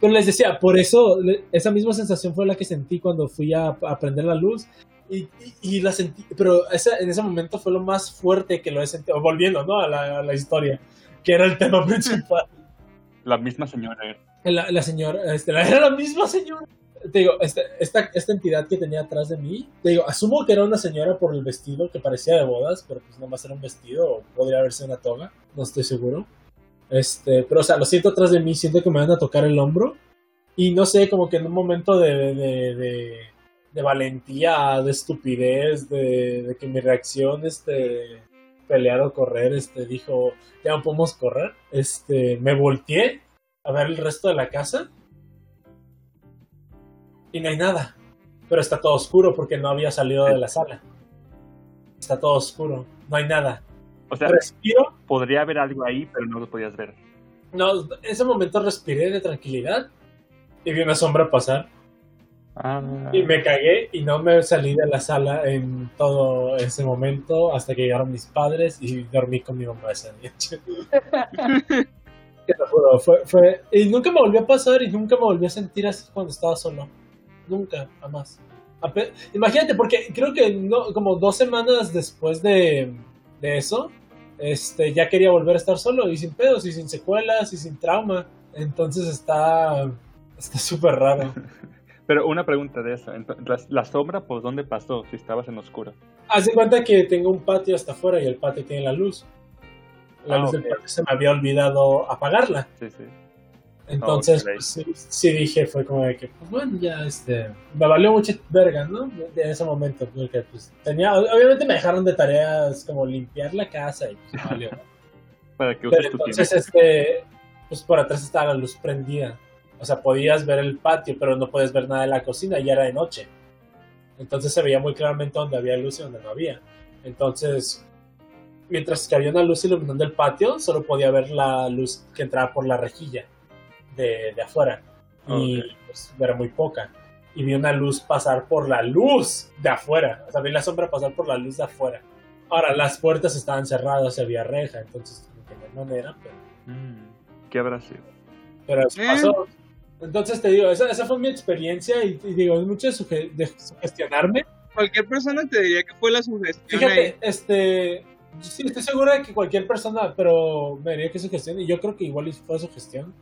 Speaker 1: Pero les decía, por eso, esa misma sensación fue la que sentí cuando fui a, a prender la luz. Y, y, y la sentí, pero esa- en ese momento fue lo más fuerte que lo he sentido, volviendo, ¿no? A la, a la historia, que era el tema principal.
Speaker 3: La misma señora era.
Speaker 1: La, la señora, este, la- era la misma señora. Te digo, este- esta, esta entidad que tenía atrás de mí, te digo, asumo que era una señora por el vestido que parecía de bodas, pero pues nomás era un vestido, o podría haber sido una toga, no estoy seguro. Este, pero o sea, lo siento atrás de mí, siento que me van a tocar el hombro. Y no sé, como que en un momento de, de, de, de valentía, de estupidez, de, que mi reacción, este, pelear correr, este, dijo, ya no podemos correr. Este, me volteé a ver el resto de la casa y no hay nada. Pero está todo oscuro porque no había salido de la sala. Está todo oscuro, no hay nada.
Speaker 3: O sea,
Speaker 1: Respiro,
Speaker 3: podría haber algo ahí, pero no lo podías ver.
Speaker 1: no, en ese momento respiré de tranquilidad y vi una sombra pasar
Speaker 3: Ah,
Speaker 1: y me cagué y no me salí de la sala en todo ese momento hasta que llegaron mis padres y dormí con mi mamá esa noche. Fue, fue, y nunca me volvió a pasar y nunca me volví a sentir así cuando estaba solo. Nunca, jamás. Ape- Imagínate, porque creo que no, como dos semanas después de, de eso, este, ya quería volver a estar solo y sin pedos y sin secuelas y sin trauma. Entonces está está súper raro.
Speaker 3: Pero una pregunta de eso. Entonces, ¿la, sombra por dónde pasó si estabas en oscuro?
Speaker 1: Haz de cuenta que tengo un patio hasta afuera y el patio tiene la luz. La
Speaker 3: Ah,
Speaker 1: luz del patio se me había olvidado apagarla.
Speaker 3: Sí, sí.
Speaker 1: Entonces,
Speaker 3: ok.
Speaker 1: pues, sí, sí dije, fue como de que, pues bueno, ya, este, me valió mucha verga, ¿no? En ese momento, porque pues tenía, obviamente me dejaron de tareas como limpiar la casa y pues me valió.
Speaker 3: Para que
Speaker 1: Pero entonces, este, pues por atrás estaba la luz prendida. O sea, podías ver el patio, pero no puedes ver nada de la cocina, ya era de noche. Entonces se veía muy claramente donde había luz y donde no había. Entonces, mientras que había una luz iluminando el patio, solo podía ver la luz que entraba por la rejilla de, de afuera. Y
Speaker 3: Ok.
Speaker 1: pues era muy poca. Y vi una luz pasar por la luz de afuera. O sea, vi la sombra pasar por la luz de afuera. Ahora, las puertas estaban cerradas, había reja, entonces como que no manera, pero,
Speaker 3: Mm, ¿Qué habrá sido?
Speaker 1: pero eso
Speaker 2: Eh.
Speaker 1: pasó. Entonces te digo, esa, esa fue mi experiencia y, y digo, es mucho de, suge- de sugestionarme.
Speaker 2: Cualquier persona te diría que fue la sugestión
Speaker 1: Fíjate,
Speaker 2: ahí.
Speaker 1: este, sí, estoy seguro de que cualquier persona, pero me diría que es sugestión y yo creo que igual fue sugestión.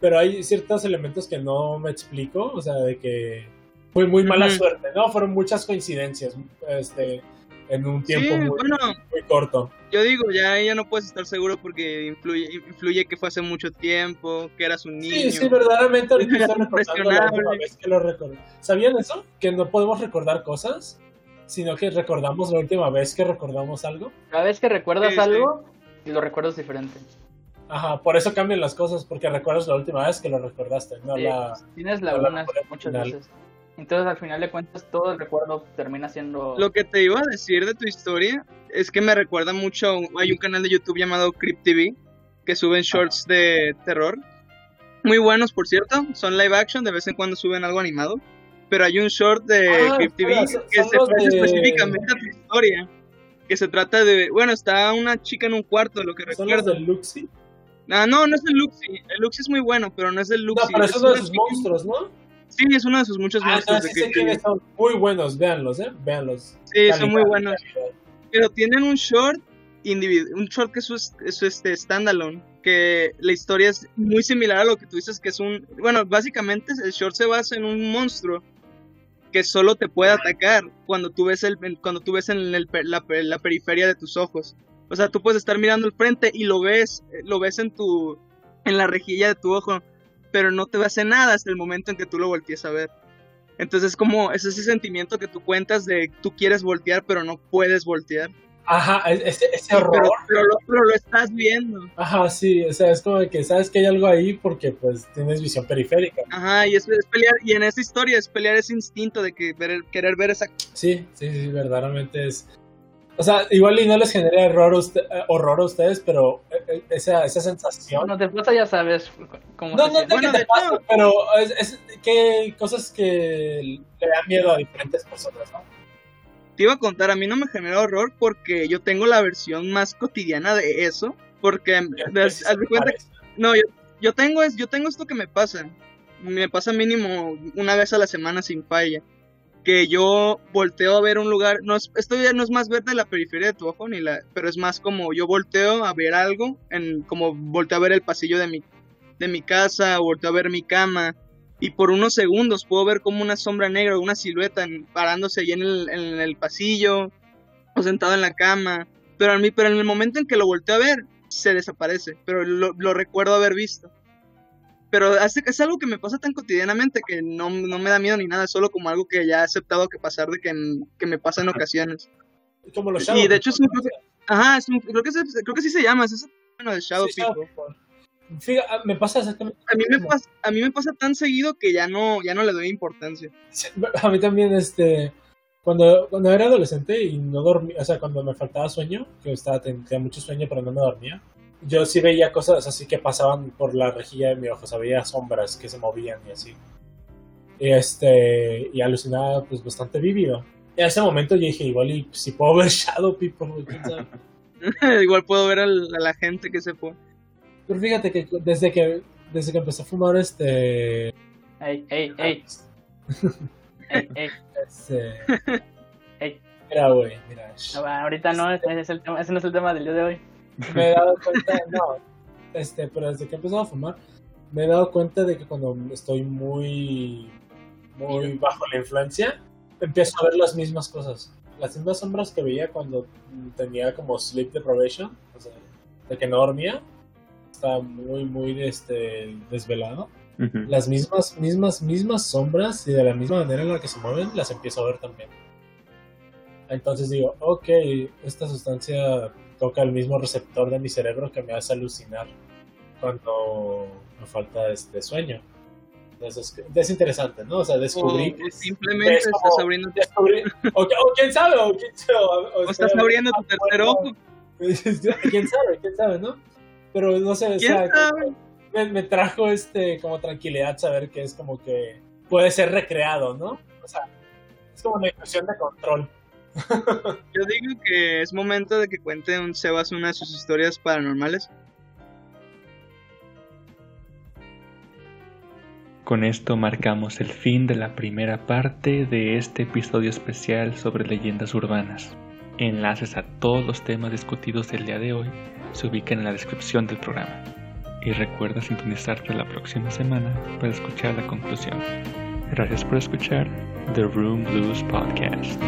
Speaker 1: Pero hay ciertos elementos que no me explico, o sea, de que fue muy mala suerte, ¿no? Fueron muchas coincidencias, este, en un tiempo
Speaker 2: Sí,
Speaker 1: muy,
Speaker 2: bueno,
Speaker 1: muy corto.
Speaker 2: yo digo, ya ya no puedes estar seguro porque influye, influye que fue hace mucho tiempo, que eras un niño.
Speaker 1: Sí, sí, verdaderamente ahorita estoy recordando la última vez que lo recordé. ¿Sabían eso? Que no podemos recordar cosas, sino que recordamos la última vez que recordamos algo.
Speaker 4: Cada vez que recuerdas
Speaker 2: Sí, sí.
Speaker 4: algo, lo recuerdas diferente.
Speaker 1: Ajá, por eso cambian las cosas, porque recuerdas la última vez que lo recordaste, no
Speaker 4: Sí,
Speaker 1: la...
Speaker 4: Tienes
Speaker 1: la
Speaker 4: lagunas
Speaker 1: memoria
Speaker 4: muchas veces. Entonces, al final de cuentas, todo el recuerdo termina siendo.
Speaker 2: Lo que te iba a decir de tu historia es que me recuerda mucho. Hay un canal de YouTube llamado Crypt TV que suben shorts de terror. Muy buenos, por cierto. Son live action, de vez en cuando suben algo animado. Pero hay un short de
Speaker 1: Ah,
Speaker 2: Crypt TV
Speaker 1: espera,
Speaker 2: que se
Speaker 1: de-
Speaker 2: específicamente a tu historia. Que se trata de. Bueno, está una chica en un cuarto, lo que
Speaker 1: ¿Son los
Speaker 2: recuerdo.
Speaker 1: de Luxi?
Speaker 2: Ah, no, no es el Luxi. El Luxi es muy bueno, pero no es el
Speaker 1: No,
Speaker 2: Luxi.
Speaker 1: pero es uno de sus monstruos, ¿no?
Speaker 2: Sí, es uno de sus muchos
Speaker 1: Ah,
Speaker 2: monstruos.
Speaker 1: no, sí sé quiénes son. Muy buenos, véanlos, ¿eh? Véanlos.
Speaker 2: Sí, son muy buenos.
Speaker 1: calidad.
Speaker 2: Pero tienen un short un short que es es este standalone, que la historia es muy similar a lo que tú dices que es un, bueno, básicamente el short se basa en un monstruo que solo te puede atacar cuando tú ves el cuando tú ves en el la periferia de tus ojos. O sea, tú puedes estar mirando al frente y lo ves, eh, lo ves en tu en la rejilla de tu ojo, pero no te hace nada hasta el momento en que tú lo voltees a ver. Entonces, como es ese sentimiento que tú cuentas de tú quieres voltear, pero no puedes voltear.
Speaker 1: Ajá, ese, ese
Speaker 2: Pero,
Speaker 1: horror.
Speaker 2: pero lo, pero lo estás viendo.
Speaker 1: Ajá, sí, o sea, es como que sabes que hay algo ahí porque pues tienes visión periférica.
Speaker 2: Ajá, y es, es pelear, y en esa historia es pelear ese instinto de que ver- querer ver esa
Speaker 1: Sí, sí, sí, verdaderamente es... O sea, igual y no les genera horror a, usted- eh, horror a ustedes, pero eh, eh, esa, esa sensación...
Speaker 4: Cuando te pasa, ya sabes cómo
Speaker 1: No,
Speaker 4: se
Speaker 1: no te
Speaker 2: de
Speaker 1: pasa, pero es, es que cosas que le dan miedo a diferentes personas, ¿no?
Speaker 2: te iba a contar, a mí no me genera horror porque yo tengo la versión más cotidiana de eso, porque haz de cuenta que- no, yo, yo tengo es, yo tengo esto que me pasa, me pasa mínimo una vez a la semana sin falla, que yo volteo a ver un lugar, no es, esto ya no es más ver de la periferia de tu ojo ni la, pero es más como yo volteo a ver algo, en como volteo a ver el pasillo de mi, de mi casa, volteo a ver mi cama. Y por unos segundos puedo ver como una sombra negra una silueta parándose ahí en el, en el pasillo o sentado en la cama. Pero, a mí, pero en el momento en que lo volteo a ver, se desaparece. Pero lo recuerdo haber visto. Pero hace, es algo que me pasa tan cotidianamente que no, no me da miedo ni nada. Es solo como algo que ya he aceptado que pasar de que, que me pasa en ocasiones.
Speaker 1: Como los
Speaker 2: Y
Speaker 1: Shadow
Speaker 2: de hecho es un- Ajá, es un- creo, que se- creo que sí se llama. Es ese bueno de Shadow
Speaker 1: Sí,
Speaker 2: People.
Speaker 1: Ah, me pasa exactamente
Speaker 2: A mí, me pasa, a mí me pasa tan seguido que ya no, ya no le doy importancia.
Speaker 1: Sí, A mí también, este, cuando, cuando era adolescente y no dormía, o sea, cuando me faltaba sueño, que estaba, tenía mucho sueño pero no me dormía, yo sí veía cosas así que pasaban por la rejilla de mi ojo, o sea, veía sombras que se movían y así. Y este, y alucinaba pues bastante vívido. Y en ese momento yo dije, igual y si puedo ver Shadow People.
Speaker 2: Igual puedo ver al- a la gente que se fue.
Speaker 1: Pero fíjate que desde que, desde que empecé a fumar este...
Speaker 4: Ey, ey, ey, ey, ey.
Speaker 1: este
Speaker 4: Ey.
Speaker 1: Mira, güey, mira.
Speaker 4: No, ahorita no, ese, es el tema, ese no es el tema del día de hoy.
Speaker 1: Me he dado cuenta, no, este, pero desde que he empezado a fumar, me he dado cuenta de que cuando estoy muy, muy bajo la influencia, empiezo a ver las mismas cosas. Las mismas sombras que veía cuando tenía como sleep deprivation, o sea, de que no dormía, estaba muy, muy este, desvelado. Las mismas, mismas, mismas sombras y de la misma manera en la que se mueven, las empiezo a ver también. Entonces digo, ok, esta sustancia toca el mismo receptor de mi cerebro que me hace alucinar cuando me falta este sueño. Entonces es, es interesante, ¿no? O sea, descubrí
Speaker 2: O, simplemente
Speaker 1: es como-
Speaker 2: estás abriendo,
Speaker 1: descubrí- o, o quién sabe, o quién sabe, o- o
Speaker 2: estás abriendo tu tercer ojo.
Speaker 1: quién sabe, quién sabe, ¿no? Pero no sé, o
Speaker 2: ¿Quién
Speaker 1: sea,
Speaker 2: sabe?
Speaker 1: me, me trajo este como tranquilidad saber que es como que puede ser recreado, ¿no? O sea, es como una ilusión de control.
Speaker 2: Yo digo que es momento de que cuente un Sebas una de sus historias paranormales.
Speaker 3: Con esto marcamos el fin de la primera parte de este episodio especial sobre leyendas urbanas. Enlaces a todos los temas discutidos del día de hoy se ubican en la descripción del programa. Y recuerda sintonizarte la próxima semana para escuchar la conclusión. Gracias por escuchar The Room Blues Podcast.